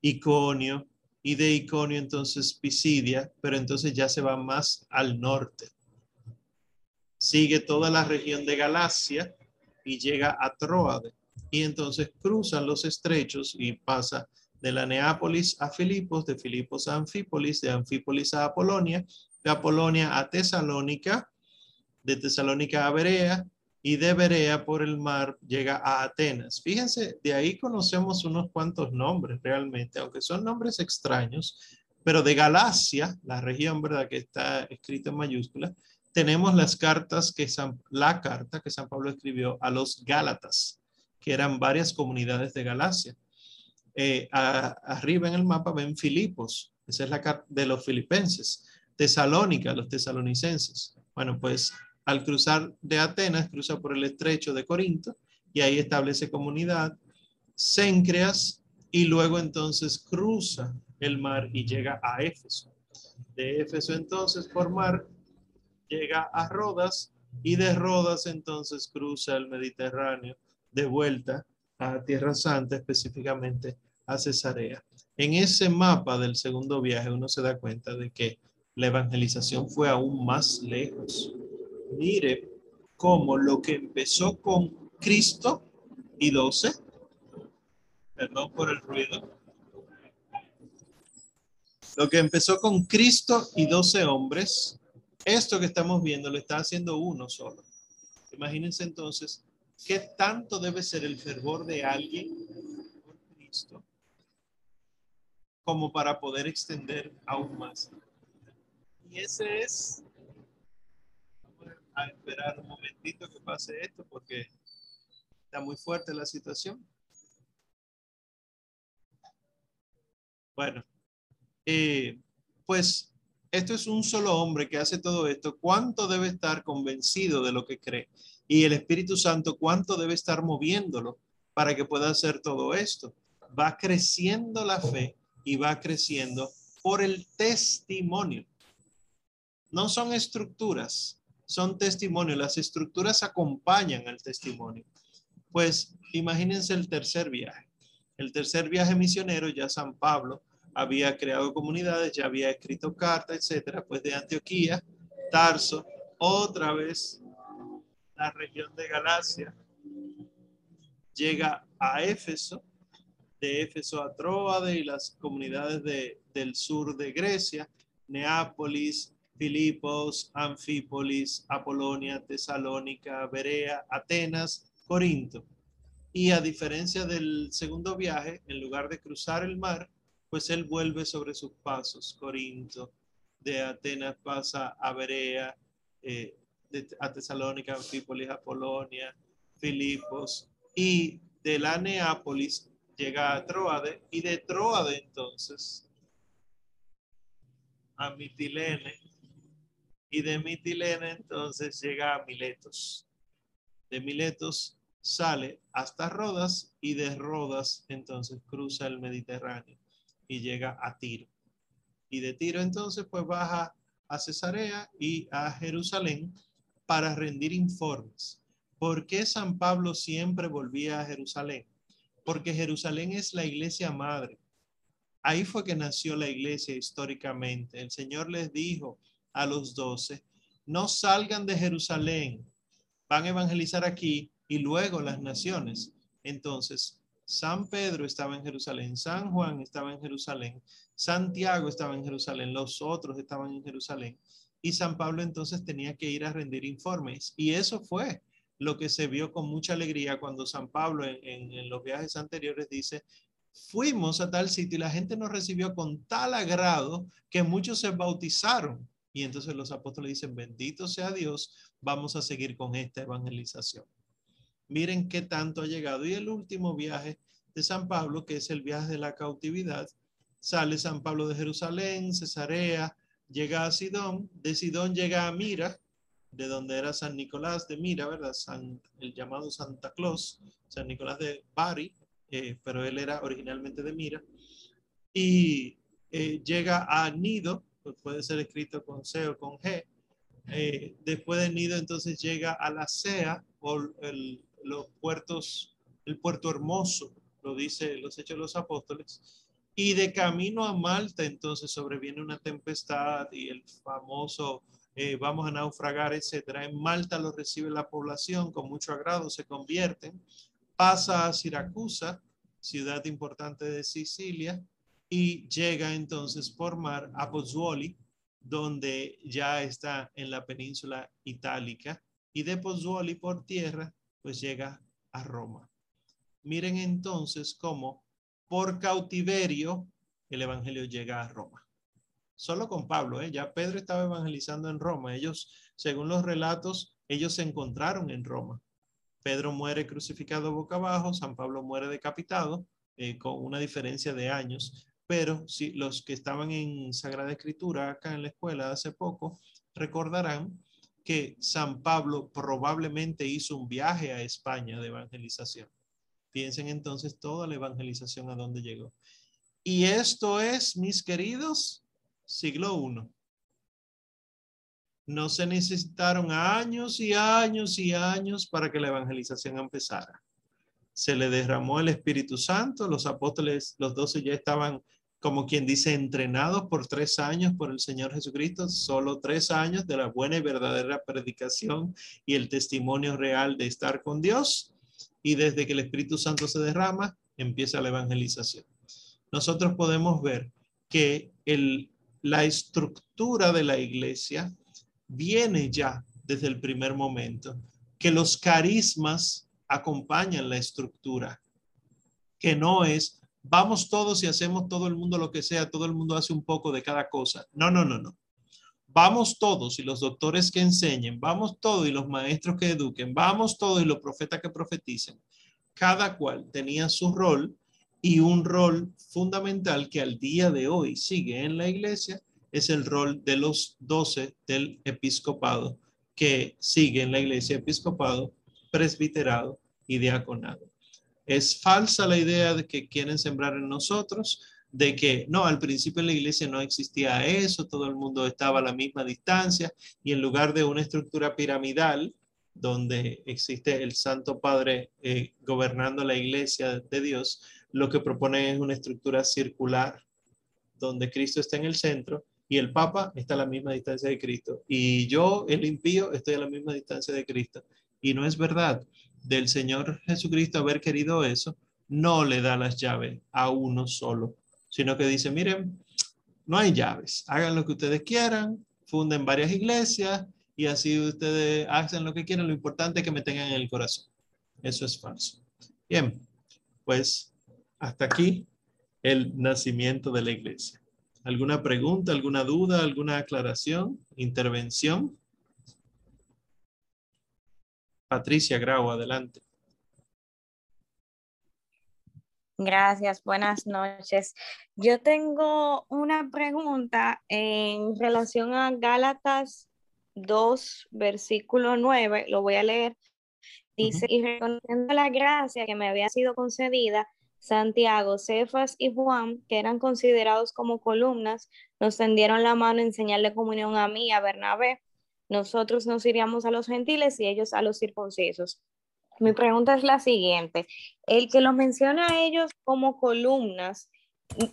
Iconio y de Iconio entonces Pisidia, pero entonces ya se va más al norte. Sigue toda la región de Galacia, y llega a Troade. Y entonces cruzan los estrechos y pasa de la Neápolis a Filipos, de Filipos a Anfípolis, de Anfípolis a Apolonia, de Apolonia a Tesalónica, de Tesalónica a Berea y de Berea por el mar llega a Atenas. Fíjense, de ahí conocemos unos cuantos nombres realmente, aunque son nombres extraños, pero de Galacia, la región, ¿verdad? Que está escrita en mayúscula, tenemos las cartas que San, la carta que San Pablo escribió a los Gálatas, que eran varias comunidades de Galacia. Eh, arriba en el mapa ven Filipos, esa es la carta de los filipenses. Tesalónica, los tesalonicenses. Bueno, pues al cruzar de Atenas, cruza por el estrecho de Corinto y ahí establece comunidad. Cencreas y luego entonces cruza el mar y llega a Éfeso. De Éfeso entonces por mar llega a Rodas y de Rodas entonces cruza el Mediterráneo de vuelta a Tierra Santa, específicamente a Cesarea. En ese mapa del segundo viaje uno se da cuenta de que la evangelización fue aún más lejos. Mire cómo lo que empezó con Cristo y doce, perdón por el ruido, lo que empezó con Cristo y doce hombres esto que estamos viendo lo está haciendo uno solo. Imagínense entonces qué tanto debe ser el fervor de alguien por Cristo como para poder extender aún más. Y ese es, a esperar un momentito que pase esto porque está muy fuerte la situación. Bueno, eh, pues esto es un solo hombre que hace todo esto. ¿Cuánto debe estar convencido de lo que cree? Y el Espíritu Santo, ¿cuánto debe estar moviéndolo para que pueda hacer todo esto? Va creciendo la fe y va creciendo por el testimonio. No son estructuras, son testimonios. Las estructuras acompañan al testimonio. Pues imagínense el tercer viaje. El tercer viaje misionero, ya San Pablo había creado comunidades, ya había escrito cartas, etcétera, pues de Antioquía, Tarso, otra vez la región de Galacia, llega a Éfeso, de Éfeso a Tróade y las comunidades de, del sur de Grecia, Neápolis, Filipos, Anfípolis, Apolonia, Tesalónica, Berea, Atenas, Corinto. Y a diferencia del segundo viaje, en lugar de cruzar el mar, pues él vuelve sobre sus pasos. Corinto, de Atenas pasa a Berea, eh, a Tesalónica, Anfípolis, Apolonia, Filipos, y de la Neápolis llega a Troade y de Troade entonces a Mitilene y de Mitilene entonces llega a Miletos. De Miletos sale hasta Rodas y de Rodas entonces cruza el Mediterráneo y llega a Tiro. Y de Tiro entonces pues baja a Cesarea y a Jerusalén para rendir informes. ¿Por qué San Pablo siempre volvía a Jerusalén? porque Jerusalén es la iglesia madre. Ahí fue que nació la iglesia históricamente. El Señor les dijo a los doce, no salgan de Jerusalén, van a evangelizar aquí y luego las naciones. Entonces, San Pedro estaba en Jerusalén, San Juan estaba en Jerusalén, Santiago estaba en Jerusalén, los otros estaban en Jerusalén. Y San Pablo entonces tenía que ir a rendir informes. Y eso fue lo que se vio con mucha alegría cuando San Pablo en, los viajes anteriores dice, fuimos a tal sitio y la gente nos recibió con tal agrado que muchos se bautizaron. Y entonces los apóstoles dicen, bendito sea Dios, vamos a seguir con esta evangelización. Miren qué tanto ha llegado. Y el último viaje de San Pablo, que es el viaje de la cautividad, sale San Pablo de Jerusalén, Cesarea, llega a Sidón, de Sidón llega a Mira, de donde era San Nicolás de Mira, ¿verdad? San, el llamado Santa Claus, San Nicolás de Bari, eh, pero él era originalmente de Mira. Y eh, llega a Nido, pues puede ser escrito con C o con G. Eh, después de Nido, entonces llega a la Sea, o los puertos, el puerto hermoso, lo dice los Hechos de los Apóstoles. Y de camino a Malta, entonces sobreviene una tempestad y el famoso eh, vamos a naufragar, etcétera. En Malta lo recibe la población con mucho agrado, se convierten. Pasa a Siracusa, ciudad importante de Sicilia, y llega entonces por mar a Pozzuoli, donde ya está en la península itálica, y de Pozzuoli por tierra, pues llega a Roma. Miren entonces cómo por cautiverio el Evangelio llega a Roma solo con Pablo, ¿eh? ya Pedro estaba evangelizando en Roma. Ellos, según los relatos, ellos se encontraron en Roma. Pedro muere crucificado boca abajo, San Pablo muere decapitado, eh, con una diferencia de años. Pero si los que estaban en Sagrada Escritura acá en la escuela hace poco, recordarán que San Pablo probablemente hizo un viaje a España de evangelización. Piensen entonces toda la evangelización a dónde llegó. Y esto es, mis queridos, siglo I. No se necesitaron años y años y años para que la evangelización empezara. Se le derramó el Espíritu Santo, los apóstoles, los doce ya estaban, como quien dice, entrenados por tres años por el Señor Jesucristo, solo tres años de la buena y verdadera predicación y el testimonio real de estar con Dios. Y desde que el Espíritu Santo se derrama, empieza la evangelización. Nosotros podemos ver que el la estructura de la iglesia viene ya desde el primer momento, que los carismas acompañan la estructura, que no es vamos todos y hacemos todo el mundo lo que sea, todo el mundo hace un poco de cada cosa. No, no, no, no. Vamos todos y los doctores que enseñen, vamos todos y los maestros que eduquen, vamos todos y los profetas que profeticen. Cada cual tenía su rol y un rol fundamental que al día de hoy sigue en la iglesia es el rol de los doce del episcopado que sigue en la iglesia episcopado, presbiterado y diaconado. Es falsa la idea de que quieren sembrar en nosotros, de que no, al principio la iglesia no existía eso, todo el mundo estaba a la misma distancia y en lugar de una estructura piramidal donde existe el Santo Padre eh, gobernando la iglesia de Dios, lo que propone es una estructura circular donde Cristo está en el centro y el Papa está a la misma distancia de Cristo. Y yo, el impío, estoy a la misma distancia de Cristo. Y no es verdad del Señor Jesucristo haber querido eso, no le da las llaves a uno solo, sino que dice, miren, no hay llaves, hagan lo que ustedes quieran, funden varias iglesias y así ustedes hacen lo que quieran, lo importante es que me tengan en el corazón. Eso es falso. Bien, pues hasta aquí el nacimiento de la iglesia. ¿Alguna pregunta, alguna duda, alguna aclaración, intervención? Patricia Grau, adelante. Gracias, buenas noches. Yo tengo una pregunta en relación a Gálatas 2, versículo 9, lo voy a leer. Dice, y reconociendo la gracia que me había sido concedida, Santiago, Cefas y Juan, que eran considerados como columnas, nos tendieron la mano en señal de comunión a mí, a Bernabé, nosotros nos iríamos a los gentiles y ellos a los circuncisos. Mi pregunta es la siguiente, el que los menciona a ellos como columnas,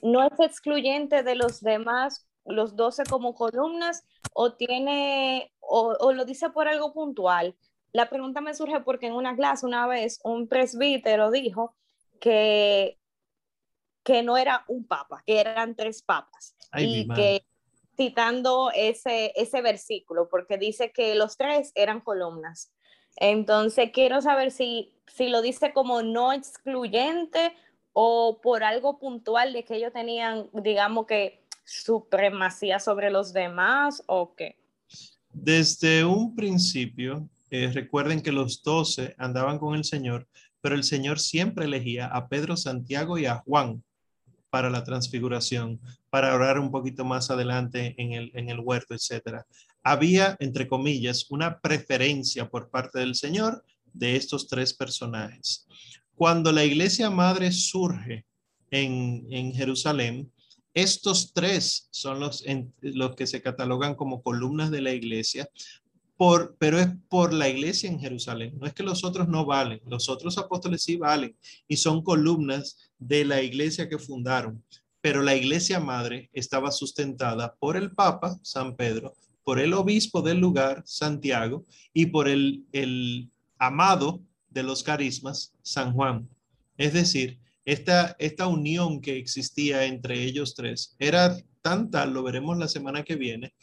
¿no es excluyente de los demás, los doce como columnas, o tiene, o, lo dice por algo puntual? La pregunta me surge porque en una clase una vez un presbítero dijo que, que no era un papa, que eran tres papas. y que citando ese, ese versículo, porque dice que los tres eran columnas. Entonces, quiero saber si, si lo dice como no excluyente o por algo puntual de que ellos tenían, digamos que, supremacía sobre los demás o qué. Desde un principio, eh, recuerden que los doce andaban con el Señor, pero el Señor siempre elegía a Pedro, Santiago y a Juan para la transfiguración, para orar un poquito más adelante en el, en el huerto, etcétera. Había, entre comillas, una preferencia por parte del Señor de estos tres personajes. Cuando la iglesia madre surge en, en Jerusalén, estos tres son los, los que se catalogan como columnas de la iglesia, pero es por la iglesia en Jerusalén. No es que los otros no valen, los otros apóstoles sí valen y son columnas de la iglesia que fundaron, pero la iglesia madre estaba sustentada por el Papa, San Pedro, por el obispo del lugar, Santiago, y por el, el amado de los carismas, San Juan. Es decir, esta, esta unión que existía entre ellos tres era tanta, lo veremos la semana que viene,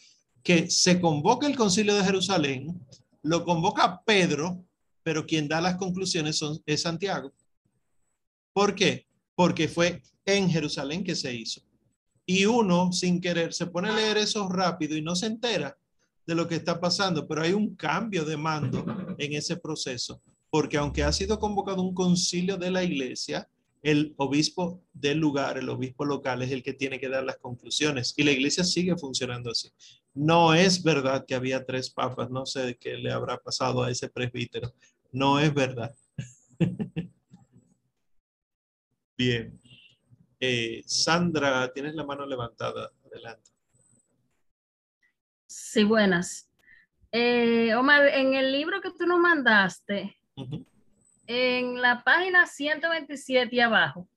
que se convoca el concilio de Jerusalén, lo convoca Pedro, pero quien da las conclusiones es Santiago. ¿Por qué? porque fue en Jerusalén que se hizo. Y uno, sin querer, se pone a leer eso rápido y no se entera de lo que está pasando, pero hay un cambio de mando en ese proceso, porque aunque ha sido convocado un concilio de la iglesia, el obispo del lugar, el obispo local es el que tiene que dar las conclusiones y la iglesia sigue funcionando así. No es verdad que había tres papas, no sé qué le habrá pasado a ese presbítero, no es verdad. (laughs) Bien. Eh, Sandra, tienes la mano levantada. Adelante. Sí, buenas. Eh, Omar, en el libro que tú nos mandaste, en la página 127 y abajo,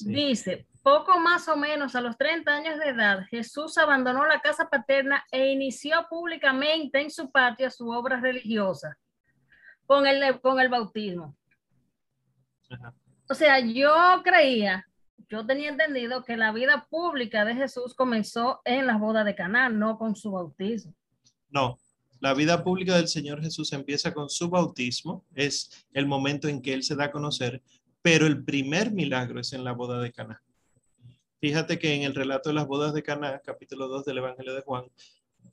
dice, poco más o menos a los 30 años de edad, Jesús abandonó la casa paterna e inició públicamente en su patio su obra religiosa con el, con el bautismo. Ajá. O sea, yo creía, yo tenía entendido que la vida pública de Jesús comenzó en la boda de Caná, no con su bautismo. No, La vida pública del Señor Jesús empieza con su bautismo, es el momento en que Él se da a conocer, pero el primer milagro es en la boda de Caná. Fíjate que en el relato de las bodas de Caná, capítulo 2 del Evangelio de Juan,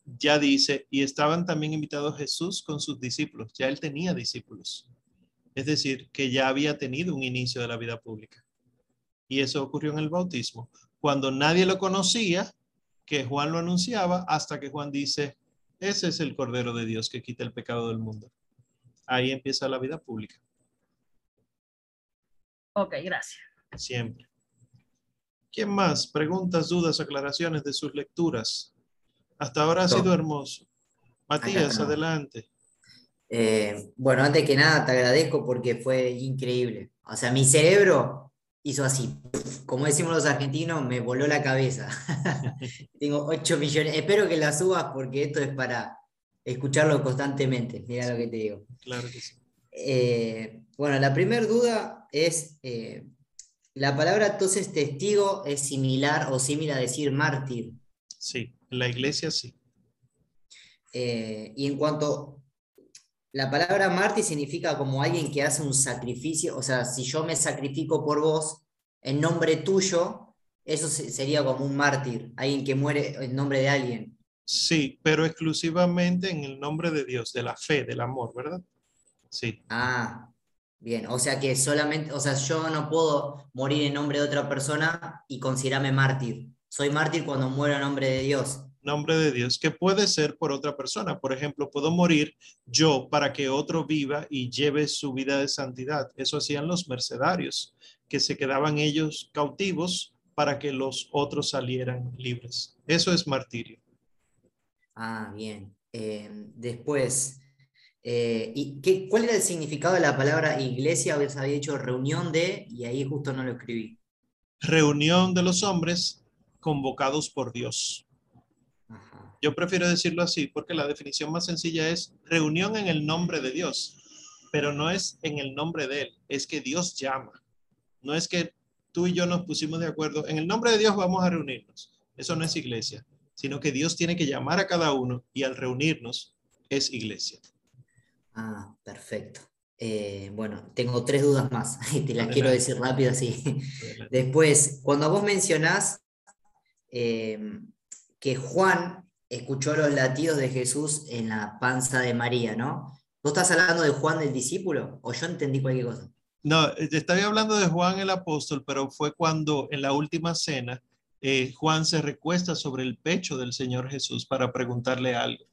ya dice, y estaban también invitados Jesús con sus discípulos, ya él tenía discípulos. Es decir, que ya había tenido un inicio de la vida pública. Y eso ocurrió en el bautismo, cuando nadie lo conocía, que Juan lo anunciaba, hasta que Juan dice, ese es el Cordero de Dios que quita el pecado del mundo. Ahí empieza la vida pública. Ok, gracias. Siempre. ¿Quién más? Preguntas, dudas, aclaraciones de sus lecturas. Hasta ahora ha sido hermoso. Matías, adelante. Eh, bueno, antes que nada te agradezco porque fue increíble. O sea, mi cerebro hizo así, como decimos los argentinos, me voló la cabeza. (laughs) Tengo 8 millones. Espero que la subas porque esto es para escucharlo constantemente. Mira lo que te digo. Claro que sí. Eh, bueno, la primera duda es, eh, la palabra entonces testigo es similar o similar a decir mártir. Sí, en la iglesia sí. Eh, y en cuanto, la palabra mártir significa como alguien que hace un sacrificio, o sea, si yo me sacrifico por vos en nombre tuyo, eso sería como un mártir, alguien que muere en nombre de alguien. Sí, pero exclusivamente en el nombre de Dios, de la fe, del amor, ¿verdad? Sí. Ah, bien, o sea que solamente, o sea, yo no puedo morir en nombre de otra persona y considerarme mártir soy mártir cuando muero en nombre de Dios. Nombre de Dios, que puede ser por otra persona. Por ejemplo, puedo morir yo para que otro viva y lleve su vida de santidad. Eso hacían los mercenarios, que se quedaban ellos cautivos para que los otros salieran libres. Eso es martirio. Ah, bien. Eh, después, eh, ¿y qué, cuál era el significado de la palabra iglesia? Había dicho reunión de, y ahí justo no lo escribí. Reunión de los hombres convocados por Dios. Yo prefiero decirlo así porque la definición más sencilla es reunión en el nombre de Dios, pero no es en el nombre de Él, es que Dios llama. No es que tú y yo nos pusimos de acuerdo, en el nombre de Dios vamos a reunirnos. Eso no es iglesia, sino que Dios tiene que llamar a cada uno y al reunirnos es iglesia. Ah, perfecto. Eh, bueno, tengo tres dudas más (laughs) y te las quiero decir rápido así. Después, cuando vos mencionás eh, que Juan escuchó los latidos de Jesús en la panza de María, ¿no? ¿Vos estás hablando de Juan el discípulo o yo entendí cualquier cosa? No, estaba hablando de Juan el apóstol, pero fue cuando en la última cena eh, Juan se recuesta sobre el pecho del Señor Jesús para preguntarle algo.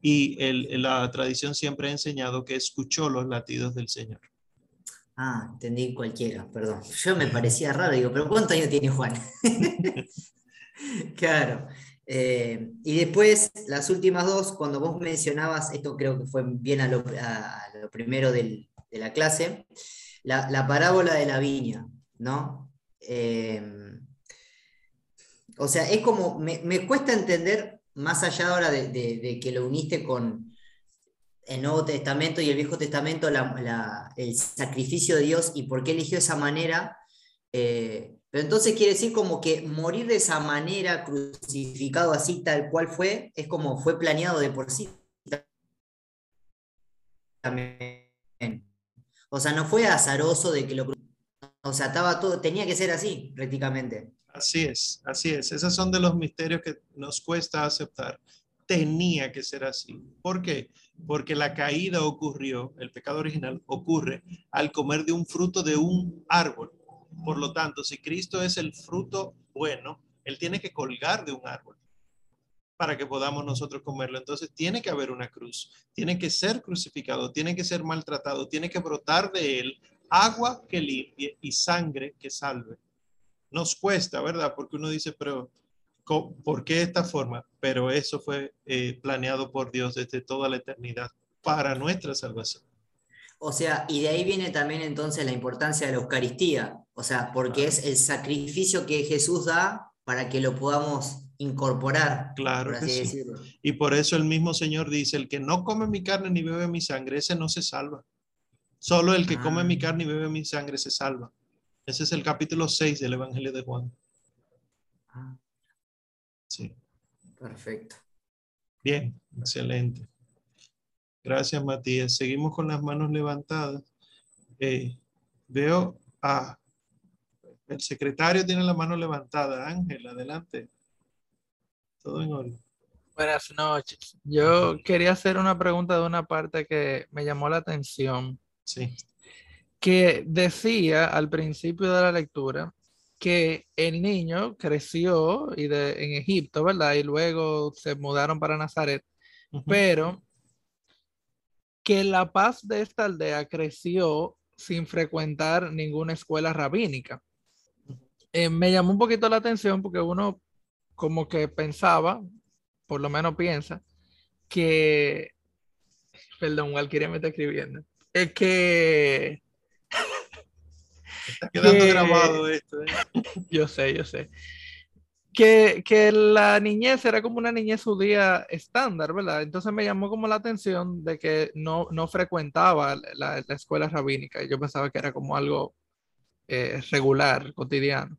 Y la tradición siempre ha enseñado que escuchó los latidos del Señor. Ah, entendí cualquiera, perdón. Yo me parecía raro, digo, pero ¿cuántos años tiene Juan? (laughs) (laughs) Claro. Eh, y después, las últimas dos, cuando vos mencionabas, esto creo que fue bien a lo, primero de la clase, la, parábola de la viña, ¿no? Eh, o sea, es como, me, cuesta entender, más allá ahora de, que lo uniste con el Nuevo Testamento y el Viejo Testamento, el sacrificio de Dios y por qué eligió esa manera. Eh, pero entonces quiere decir como que morir de esa manera, crucificado así tal cual fue, es como fue planeado de por sí. O sea, no fue azaroso de que lo o sea, estaba todo, tenía que ser así, prácticamente. Así es, así es. Esos son de los misterios que nos cuesta aceptar. Tenía que ser así. ¿Por qué? Porque la caída ocurrió, el pecado original ocurre al comer de un fruto de un árbol. Por lo tanto, si Cristo es el fruto bueno, Él tiene que colgar de un árbol para que podamos nosotros comerlo. Entonces tiene que haber una cruz, tiene que ser crucificado, tiene que ser maltratado, tiene que brotar de Él agua que limpie y sangre que salve. Nos cuesta, ¿verdad? Porque uno dice, pero ¿por qué esta forma? Pero eso fue eh, planeado por Dios desde toda la eternidad para nuestra salvación. O sea, y de ahí viene también entonces la importancia de la Eucaristía, o sea, porque es el sacrificio que Jesús da para que lo podamos incorporar. Claro que sí. Y por eso el mismo Señor dice, el que no come mi carne ni bebe mi sangre, ese no se salva. Solo el que come mi ah. carne y bebe mi sangre se salva. Ese es el capítulo 6 del Evangelio de Juan. Ah. Sí. Perfecto. Bien, excelente. Gracias, Matías. Seguimos con las manos levantadas. Eh, veo a el secretario tiene la mano levantada. Ángel, adelante. Todo en orden. Buenas noches. Yo quería hacer una pregunta de una parte que me llamó la atención. Sí. Que decía al principio de la lectura que el niño creció y de, en Egipto, ¿verdad? Y luego se mudaron para Nazaret, pero que la paz de esta aldea creció sin frecuentar ninguna escuela rabínica. Eh, me llamó un poquito la atención porque uno como que pensaba, por lo menos piensa, que, perdón, Walquiria me está escribiendo, es que... Está quedando grabado esto. ¿eh? Yo sé, yo sé que, la niñez era como una niñez judía estándar, ¿verdad? Entonces me llamó como la atención de que no, no frecuentaba la, escuela rabínica. Yo pensaba que era como algo eh, regular, cotidiano.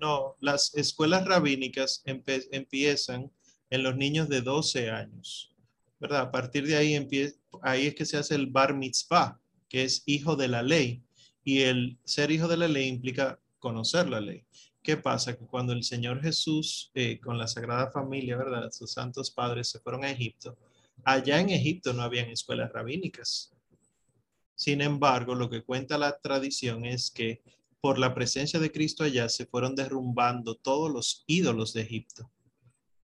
No, las escuelas rabínicas empiezan en los niños de 12 años, ¿verdad? A partir de ahí, ahí es que se hace el bar mitzvah, que es hijo de la ley. Y el ser hijo de la ley implica conocer la ley. ¿Qué pasa? Que cuando el Señor Jesús eh, con la Sagrada Familia, ¿verdad? Sus santos padres se fueron a Egipto. Allá en Egipto no habían escuelas rabínicas. Sin embargo, lo que cuenta la tradición es que por la presencia de Cristo allá se fueron derrumbando todos los ídolos de Egipto.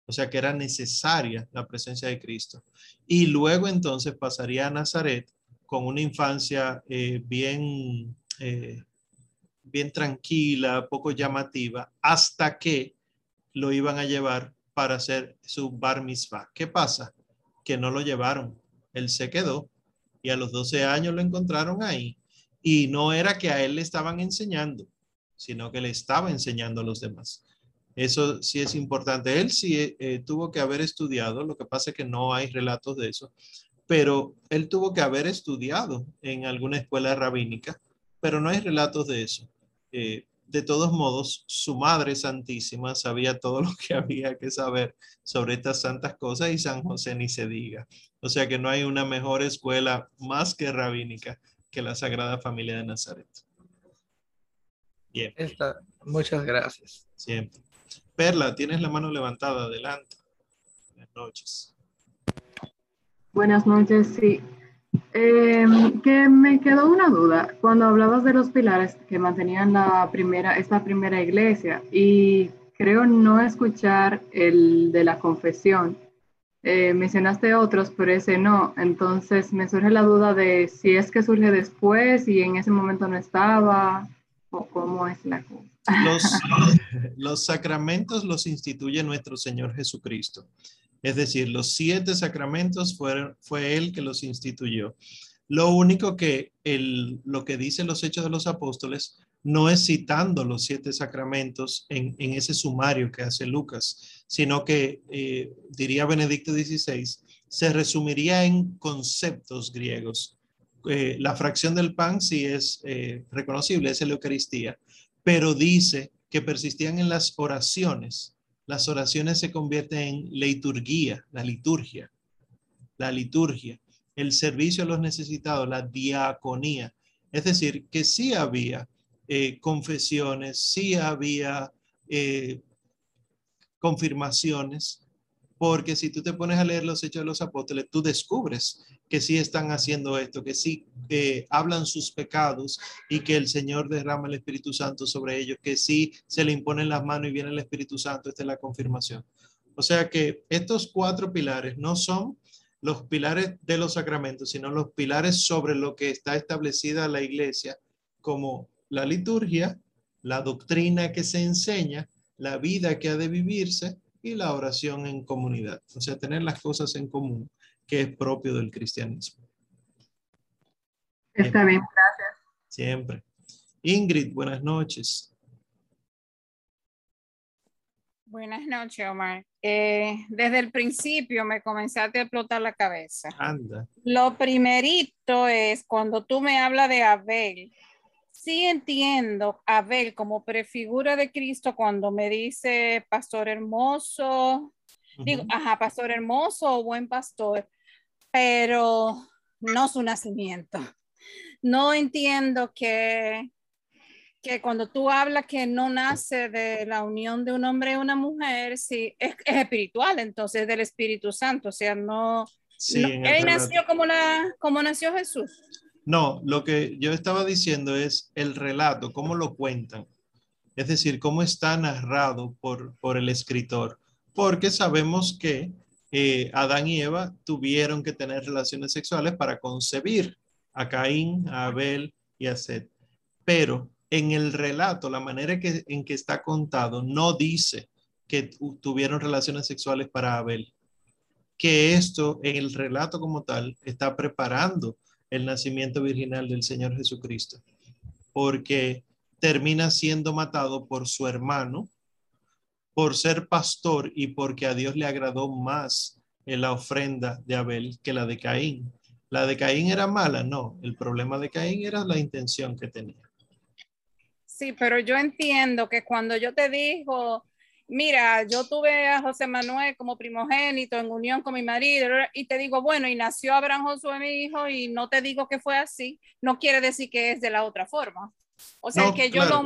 O sea que era necesaria la presencia de Cristo. Y luego entonces pasaría a Nazaret con una infancia eh, bien eh, bien tranquila, poco llamativa, hasta que lo iban a llevar para hacer su bar mitzvah. ¿Qué pasa? Que no lo llevaron. Él se quedó y a los 12 años lo encontraron ahí. Y no era que a él le estaban enseñando, sino que le estaba enseñando a los demás. Eso sí es importante. Él sí eh, tuvo que haber estudiado, lo que pasa es que no hay relatos de eso, pero él tuvo que haber estudiado en alguna escuela rabínica, pero no hay relatos de eso. Eh, de todos modos, su Madre Santísima sabía todo (laughs) lo que había que saber sobre estas santas cosas y San José ni se diga. O sea que no hay una mejor escuela más que rabínica que la Sagrada Familia de Nazaret. Bien. muchas gracias. Siempre. Perla, tienes la mano levantada. Adelante. Buenas noches. Buenas noches, sí. Eh, que me quedó una duda cuando hablabas de los pilares que mantenían la primera, esta primera iglesia y creo no escuchar el de la confesión. Eh, mencionaste otros, pero ese no. Entonces me surge la duda de si es que surge después y en ese momento no estaba o cómo es la cosa. Los, (laughs) los sacramentos los instituye nuestro Señor Jesucristo. Es decir, los siete sacramentos fueron, fue él que los instituyó. Lo único que el, lo que dicen los hechos de los apóstoles no es citando los siete sacramentos en, ese sumario que hace Lucas, sino que, eh, diría Benedicto XVI, se resumiría en conceptos griegos. Eh, la fracción del pan sí es eh, reconocible, es la Eucaristía, pero dice que persistían en las oraciones las oraciones se convierten en liturgia, la liturgia, la liturgia, el servicio a los necesitados, la diaconía. Es decir, que sí había eh, confesiones, sí había eh, confirmaciones, porque si tú te pones a leer los hechos de los apóstoles, tú descubres que sí están haciendo esto, que sí eh, hablan sus pecados y que el Señor derrama el Espíritu Santo sobre ellos, que sí se le imponen las manos y viene el Espíritu Santo. Esta es la confirmación. O sea que estos cuatro pilares no son los pilares de los sacramentos, sino los pilares sobre lo que está establecida la iglesia como la liturgia, la doctrina que se enseña, la vida que ha de vivirse y la oración en comunidad. O sea, tener las cosas en común, que es propio del cristianismo. Está bien, gracias. Siempre. Ingrid, buenas noches. Buenas noches, Omar. Eh, desde el principio me comenzaste a explotar la cabeza. Anda. Lo primerito es cuando tú me hablas de Abel, sí entiendo a Abel como prefigura de Cristo cuando me dice pastor hermoso, digo, ajá, pastor hermoso o buen pastor, pero no su nacimiento. No entiendo que, que cuando tú hablas que no nace de la unión de un hombre y una mujer, sí, es, espiritual, entonces del Espíritu Santo, o sea, no... él nació como, la, como nació Jesús. No, lo que yo estaba diciendo es el relato, cómo lo cuentan. Es decir, cómo está narrado por, por el escritor. Porque sabemos que eh, Adán y Eva tuvieron que tener relaciones sexuales para concebir a Caín, a Abel y a Seth. Pero en el relato, la manera que, en que está contado, no dice que tuvieron relaciones sexuales para Abel. Que esto en el relato como tal está preparando el nacimiento virginal del Señor Jesucristo. Porque termina siendo matado por su hermano por ser pastor y porque a Dios le agradó más la ofrenda de Abel que la de Caín. ¿La de Caín era mala? No, el problema de Caín era la intención que tenía. Sí, pero yo entiendo que cuando yo te digo, mira, yo tuve a José Manuel como primogénito en unión con mi marido y te digo, bueno, y nació Abraham Josué mi hijo y no te digo que fue así, no quiere decir que es de la otra forma. O sea, que yo lo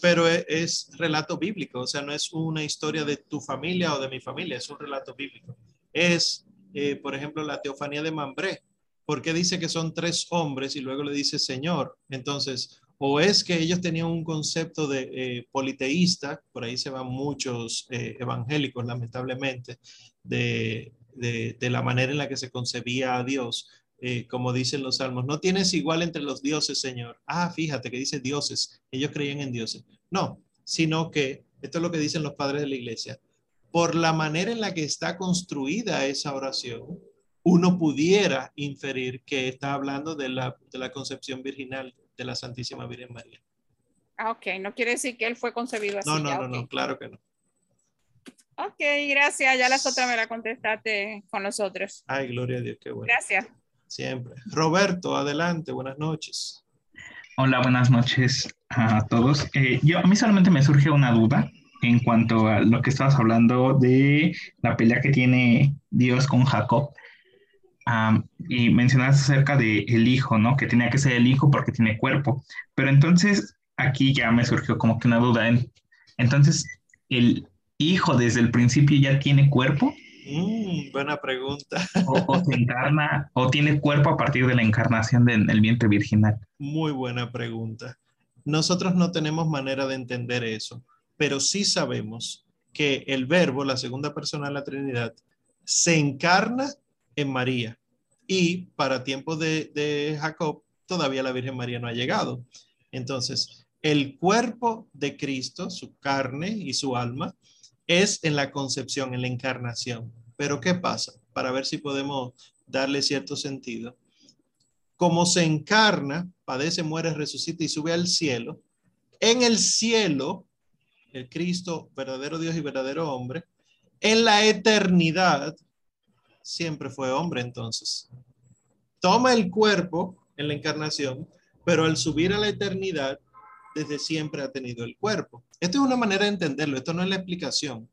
pero e, es, relato bíblico, o sea, no es una historia de tu familia o de mi familia, es un relato bíblico. Es, eh, por ejemplo, la teofanía de Mambré. ¿Por qué dice que son tres hombres y luego le dice Señor? Entonces, o es que ellos tenían un concepto de eh, politeísta, por ahí se van muchos eh, evangélicos, lamentablemente, de, de, la manera en la que se concebía a Dios, eh, como dicen los salmos, no tienes igual entre los dioses, Señor. Ah, fíjate que dice dioses, ellos creían en dioses. No, sino que, esto es lo que dicen los padres de la iglesia, por la manera en la que está construida esa oración, uno pudiera inferir que está hablando de la, de la concepción virginal de la Santísima Virgen María. Ah, ok, no quiere decir que él fue concebido así. No, no, no, no, claro que no. Ok, gracias. Ya las otras me la contestaste con los otros. Ay, gloria a Dios, qué bueno. Gracias. Siempre. Roberto, adelante, buenas noches. Hola, buenas noches a todos. Eh, yo, a mí solamente me surge una duda en cuanto a lo que estabas hablando de la pelea que tiene Dios con Jacob. Y mencionaste acerca del el hijo, ¿no? Que tenía que ser el hijo porque tiene cuerpo. Pero entonces aquí ya me surgió como que una duda. Entonces, ¿el hijo desde el principio ya tiene cuerpo? Mm, buena pregunta. O, se encarna o tiene cuerpo a partir de la encarnación del vientre virginal. Muy buena pregunta. Nosotros no tenemos manera de entender eso, pero sí sabemos que el verbo, la segunda persona de la Trinidad, se encarna en María. Y para tiempo de, de Jacob, todavía la Virgen María no ha llegado. Entonces, el cuerpo de Cristo, su carne y su alma, es en la concepción, en la encarnación. Pero ¿qué pasa? Para ver si podemos darle cierto sentido. Como se encarna, padece, muere, resucita y sube al cielo, en el cielo, el Cristo, verdadero Dios y verdadero hombre, en la eternidad, siempre fue hombre entonces. Toma el cuerpo en la encarnación, pero al subir a la eternidad, desde siempre ha tenido el cuerpo. Esto es una manera de entenderlo, esto no es la explicación.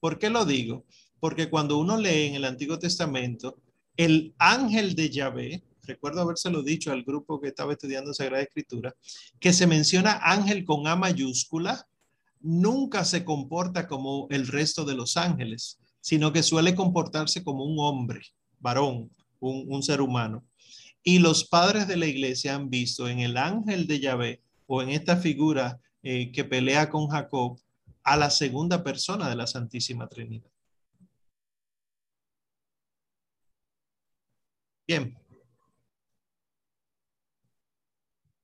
¿Por qué lo digo? Porque cuando uno lee en el Antiguo Testamento, el ángel de Yahvé, recuerdo habérselo dicho al grupo que estaba estudiando Sagrada Escritura, que se menciona ángel con A mayúscula, nunca se comporta como el resto de los ángeles, sino que suele comportarse como un hombre, varón, un, ser humano. Y los padres de la iglesia han visto en el ángel de Yahvé o en esta figura eh, que pelea con Jacob a la segunda persona de la Santísima Trinidad. Bien.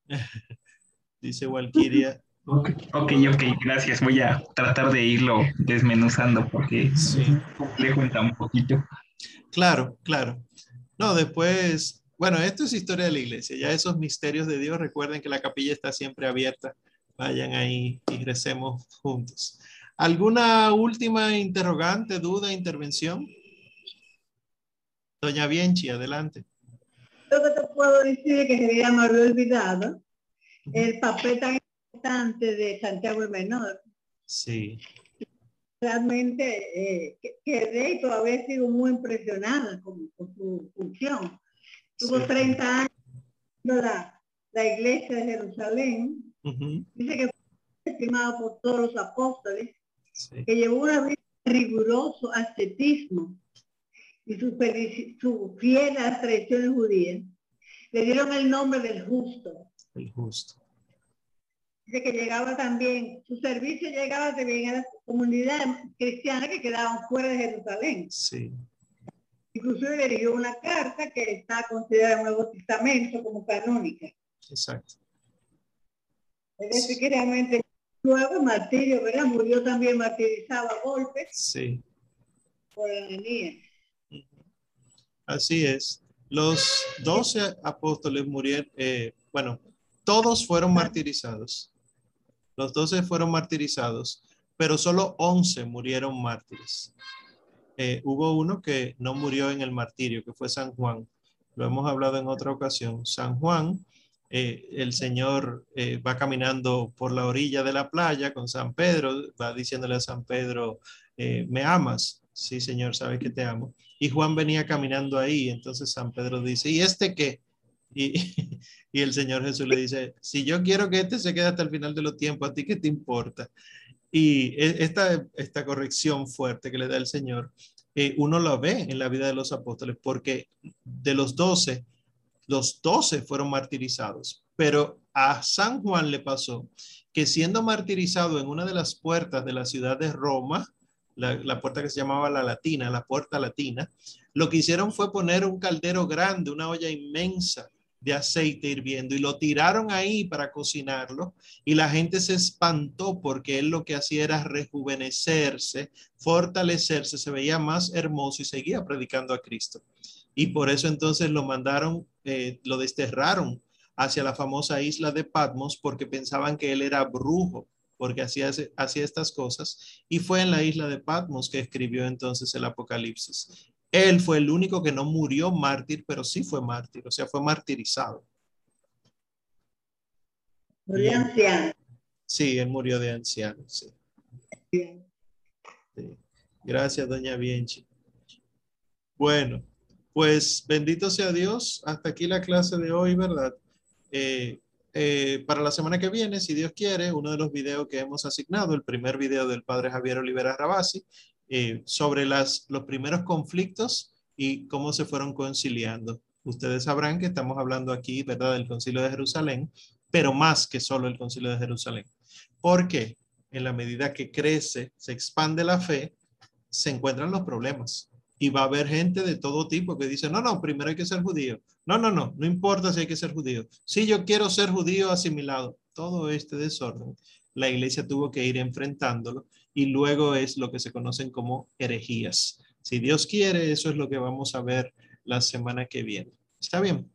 (laughs) Dice Walkiria. Ok, ok, gracias. Voy a tratar de irlo desmenuzando porque sí. le cuenta un poquito. Claro, claro. No, después, bueno, esto es historia de la iglesia. Ya esos misterios de Dios, recuerden que la capilla está siempre abierta vayan ahí y recemos juntos. ¿Alguna última interrogante, duda, intervención? Doña Bienchi, adelante. Lo que te puedo decir que se me había olvidado el papel tan importante de Santiago el Menor. Sí. realmente eh, quedé y todavía sigo muy impresionada con, su función. Tuvo 30 años la, la iglesia de Jerusalén. Dice que fue estimado por todos los apóstoles, que llevó una vida riguroso ascetismo y su, su fiel a las tradiciones judías. Le dieron el nombre del justo. El justo de que llegaba también, su servicio llegaba también a las comunidades cristianas que quedaban fuera de Jerusalén. Sí. Inclusive le dio una carta que está considerada en el Nuevo Testamento como canónica. Exacto. Es decir, que realmente luego martirio, ¿verdad? Murió también martirizado a golpes. Sí. Por Ananías. Así es. Los doce apóstoles murieron, eh, bueno, todos fueron martirizados. Los doce fueron martirizados, pero solo once murieron mártires. Eh, hubo uno que no murió en el martirio, que fue San Juan. Lo hemos hablado en otra ocasión. San Juan, eh, el Señor eh, va caminando por la orilla de la playa con San Pedro, va diciéndole a San Pedro, ¿me amas? Sí, Señor, sabe que te amo. Y Juan venía caminando ahí, entonces San Pedro dice, ¿y este qué? Y, (laughs) y, el Señor Jesús le dice, si yo quiero que este se quede hasta el final de los tiempos, ¿a ti qué te importa? Y e, esta, esta corrección fuerte que le da el Señor, eh, uno lo ve en la vida de los apóstoles, porque de los doce, los doce fueron martirizados, pero a San Juan le pasó que siendo martirizado en una de las puertas de la ciudad de Roma, la, la, puerta que se llamaba la latina, la puerta latina, lo que hicieron fue poner un caldero grande, una olla inmensa de aceite hirviendo y lo tiraron ahí para cocinarlo y la gente se espantó porque él lo que hacía era rejuvenecerse, fortalecerse, se veía más hermoso y seguía predicando a Cristo. Y por eso entonces lo mandaron, eh, lo desterraron hacia la famosa isla de Patmos porque pensaban que él era brujo porque hacía, hacía estas cosas y fue en la isla de Patmos que escribió entonces el Apocalipsis. Él fue el único que no murió mártir, pero sí fue mártir, o sea, fue martirizado. Murió anciano. Sí, él murió de anciano, sí. Gracias, doña Bienchi. Bueno, pues bendito sea Dios. Hasta aquí la clase de hoy, ¿verdad? Eh, eh, para la semana que viene, si Dios quiere, uno de los videos que hemos asignado, el primer video del padre Javier Olivera Rabasi, eh, sobre los primeros conflictos y cómo se fueron conciliando. Ustedes sabrán que estamos hablando aquí, ¿verdad?, del concilio de Jerusalén, pero más que solo el concilio de Jerusalén. Porque en la medida que crece, se expande la fe, se encuentran los problemas. Y va a haber gente de todo tipo que dice, no, no, primero hay que ser judío. No, no, no, no importa si hay que ser judío. Si yo quiero ser judío asimilado, todo este desorden, la iglesia tuvo que ir enfrentándolo y luego es lo que se conocen como herejías. Si Dios quiere, eso es lo que vamos a ver la semana que viene. ¿Está bien?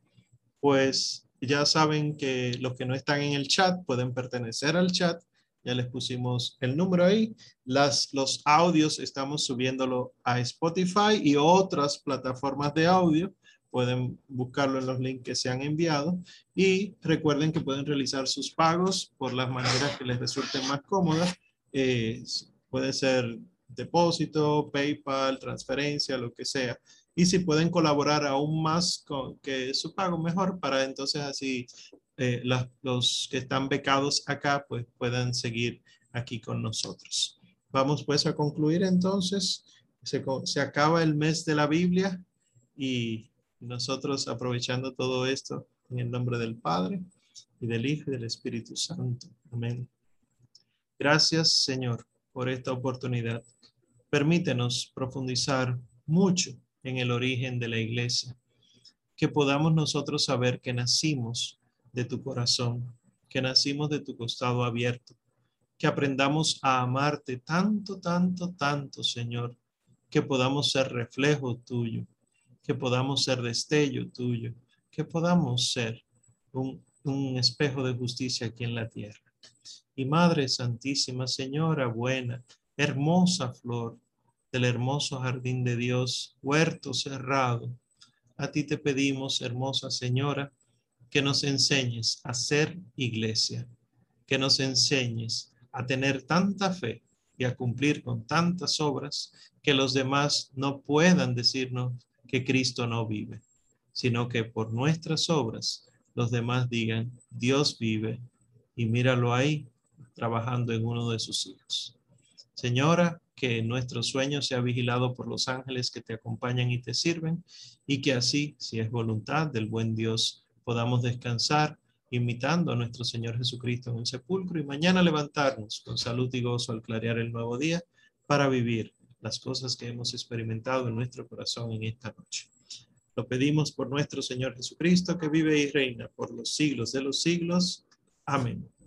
Pues ya saben que los que no están en el chat pueden pertenecer al chat. Ya les pusimos el número ahí. Las, los audios estamos subiéndolo a Spotify y otras plataformas de audio. Pueden buscarlo en los links que se han enviado. Y recuerden que pueden realizar sus pagos por las maneras que les resulten más cómodas. Eh, Puede ser depósito, PayPal, transferencia, lo que sea. Y si pueden colaborar aún más con que su pago mejor para entonces así eh, los que están becados acá pues puedan seguir aquí con nosotros. Vamos pues a concluir entonces. Se, se acaba el mes de la Biblia y nosotros aprovechando todo esto en el nombre del Padre y del Hijo y del Espíritu Santo. Amén. Gracias, Señor por esta oportunidad. Permítenos profundizar mucho en el origen de la iglesia, que podamos nosotros saber que nacimos de tu corazón, que nacimos de tu costado abierto, que aprendamos a amarte tanto, tanto, tanto, Señor, que podamos ser reflejo tuyo, que podamos ser destello tuyo, que podamos ser un, un espejo de justicia aquí en la tierra y Madre Santísima, Señora buena, hermosa flor del hermoso jardín de Dios, huerto cerrado, a ti te pedimos, hermosa Señora, que nos enseñes a ser iglesia, que nos enseñes a tener tanta fe y a cumplir con tantas obras que los demás no puedan decirnos que Cristo no vive, sino que por nuestras obras los demás digan, Dios vive y míralo ahí trabajando en uno de sus hijos. Señora, que nuestro sueño sea vigilado por los ángeles que te acompañan y te sirven, y que así, si es voluntad del buen Dios, podamos descansar imitando a nuestro Señor Jesucristo en un sepulcro y mañana levantarnos con salud y gozo al clarear el nuevo día para vivir las cosas que hemos experimentado en nuestro corazón en esta noche. Lo pedimos por nuestro Señor Jesucristo, que vive y reina por los siglos de los siglos. Amén.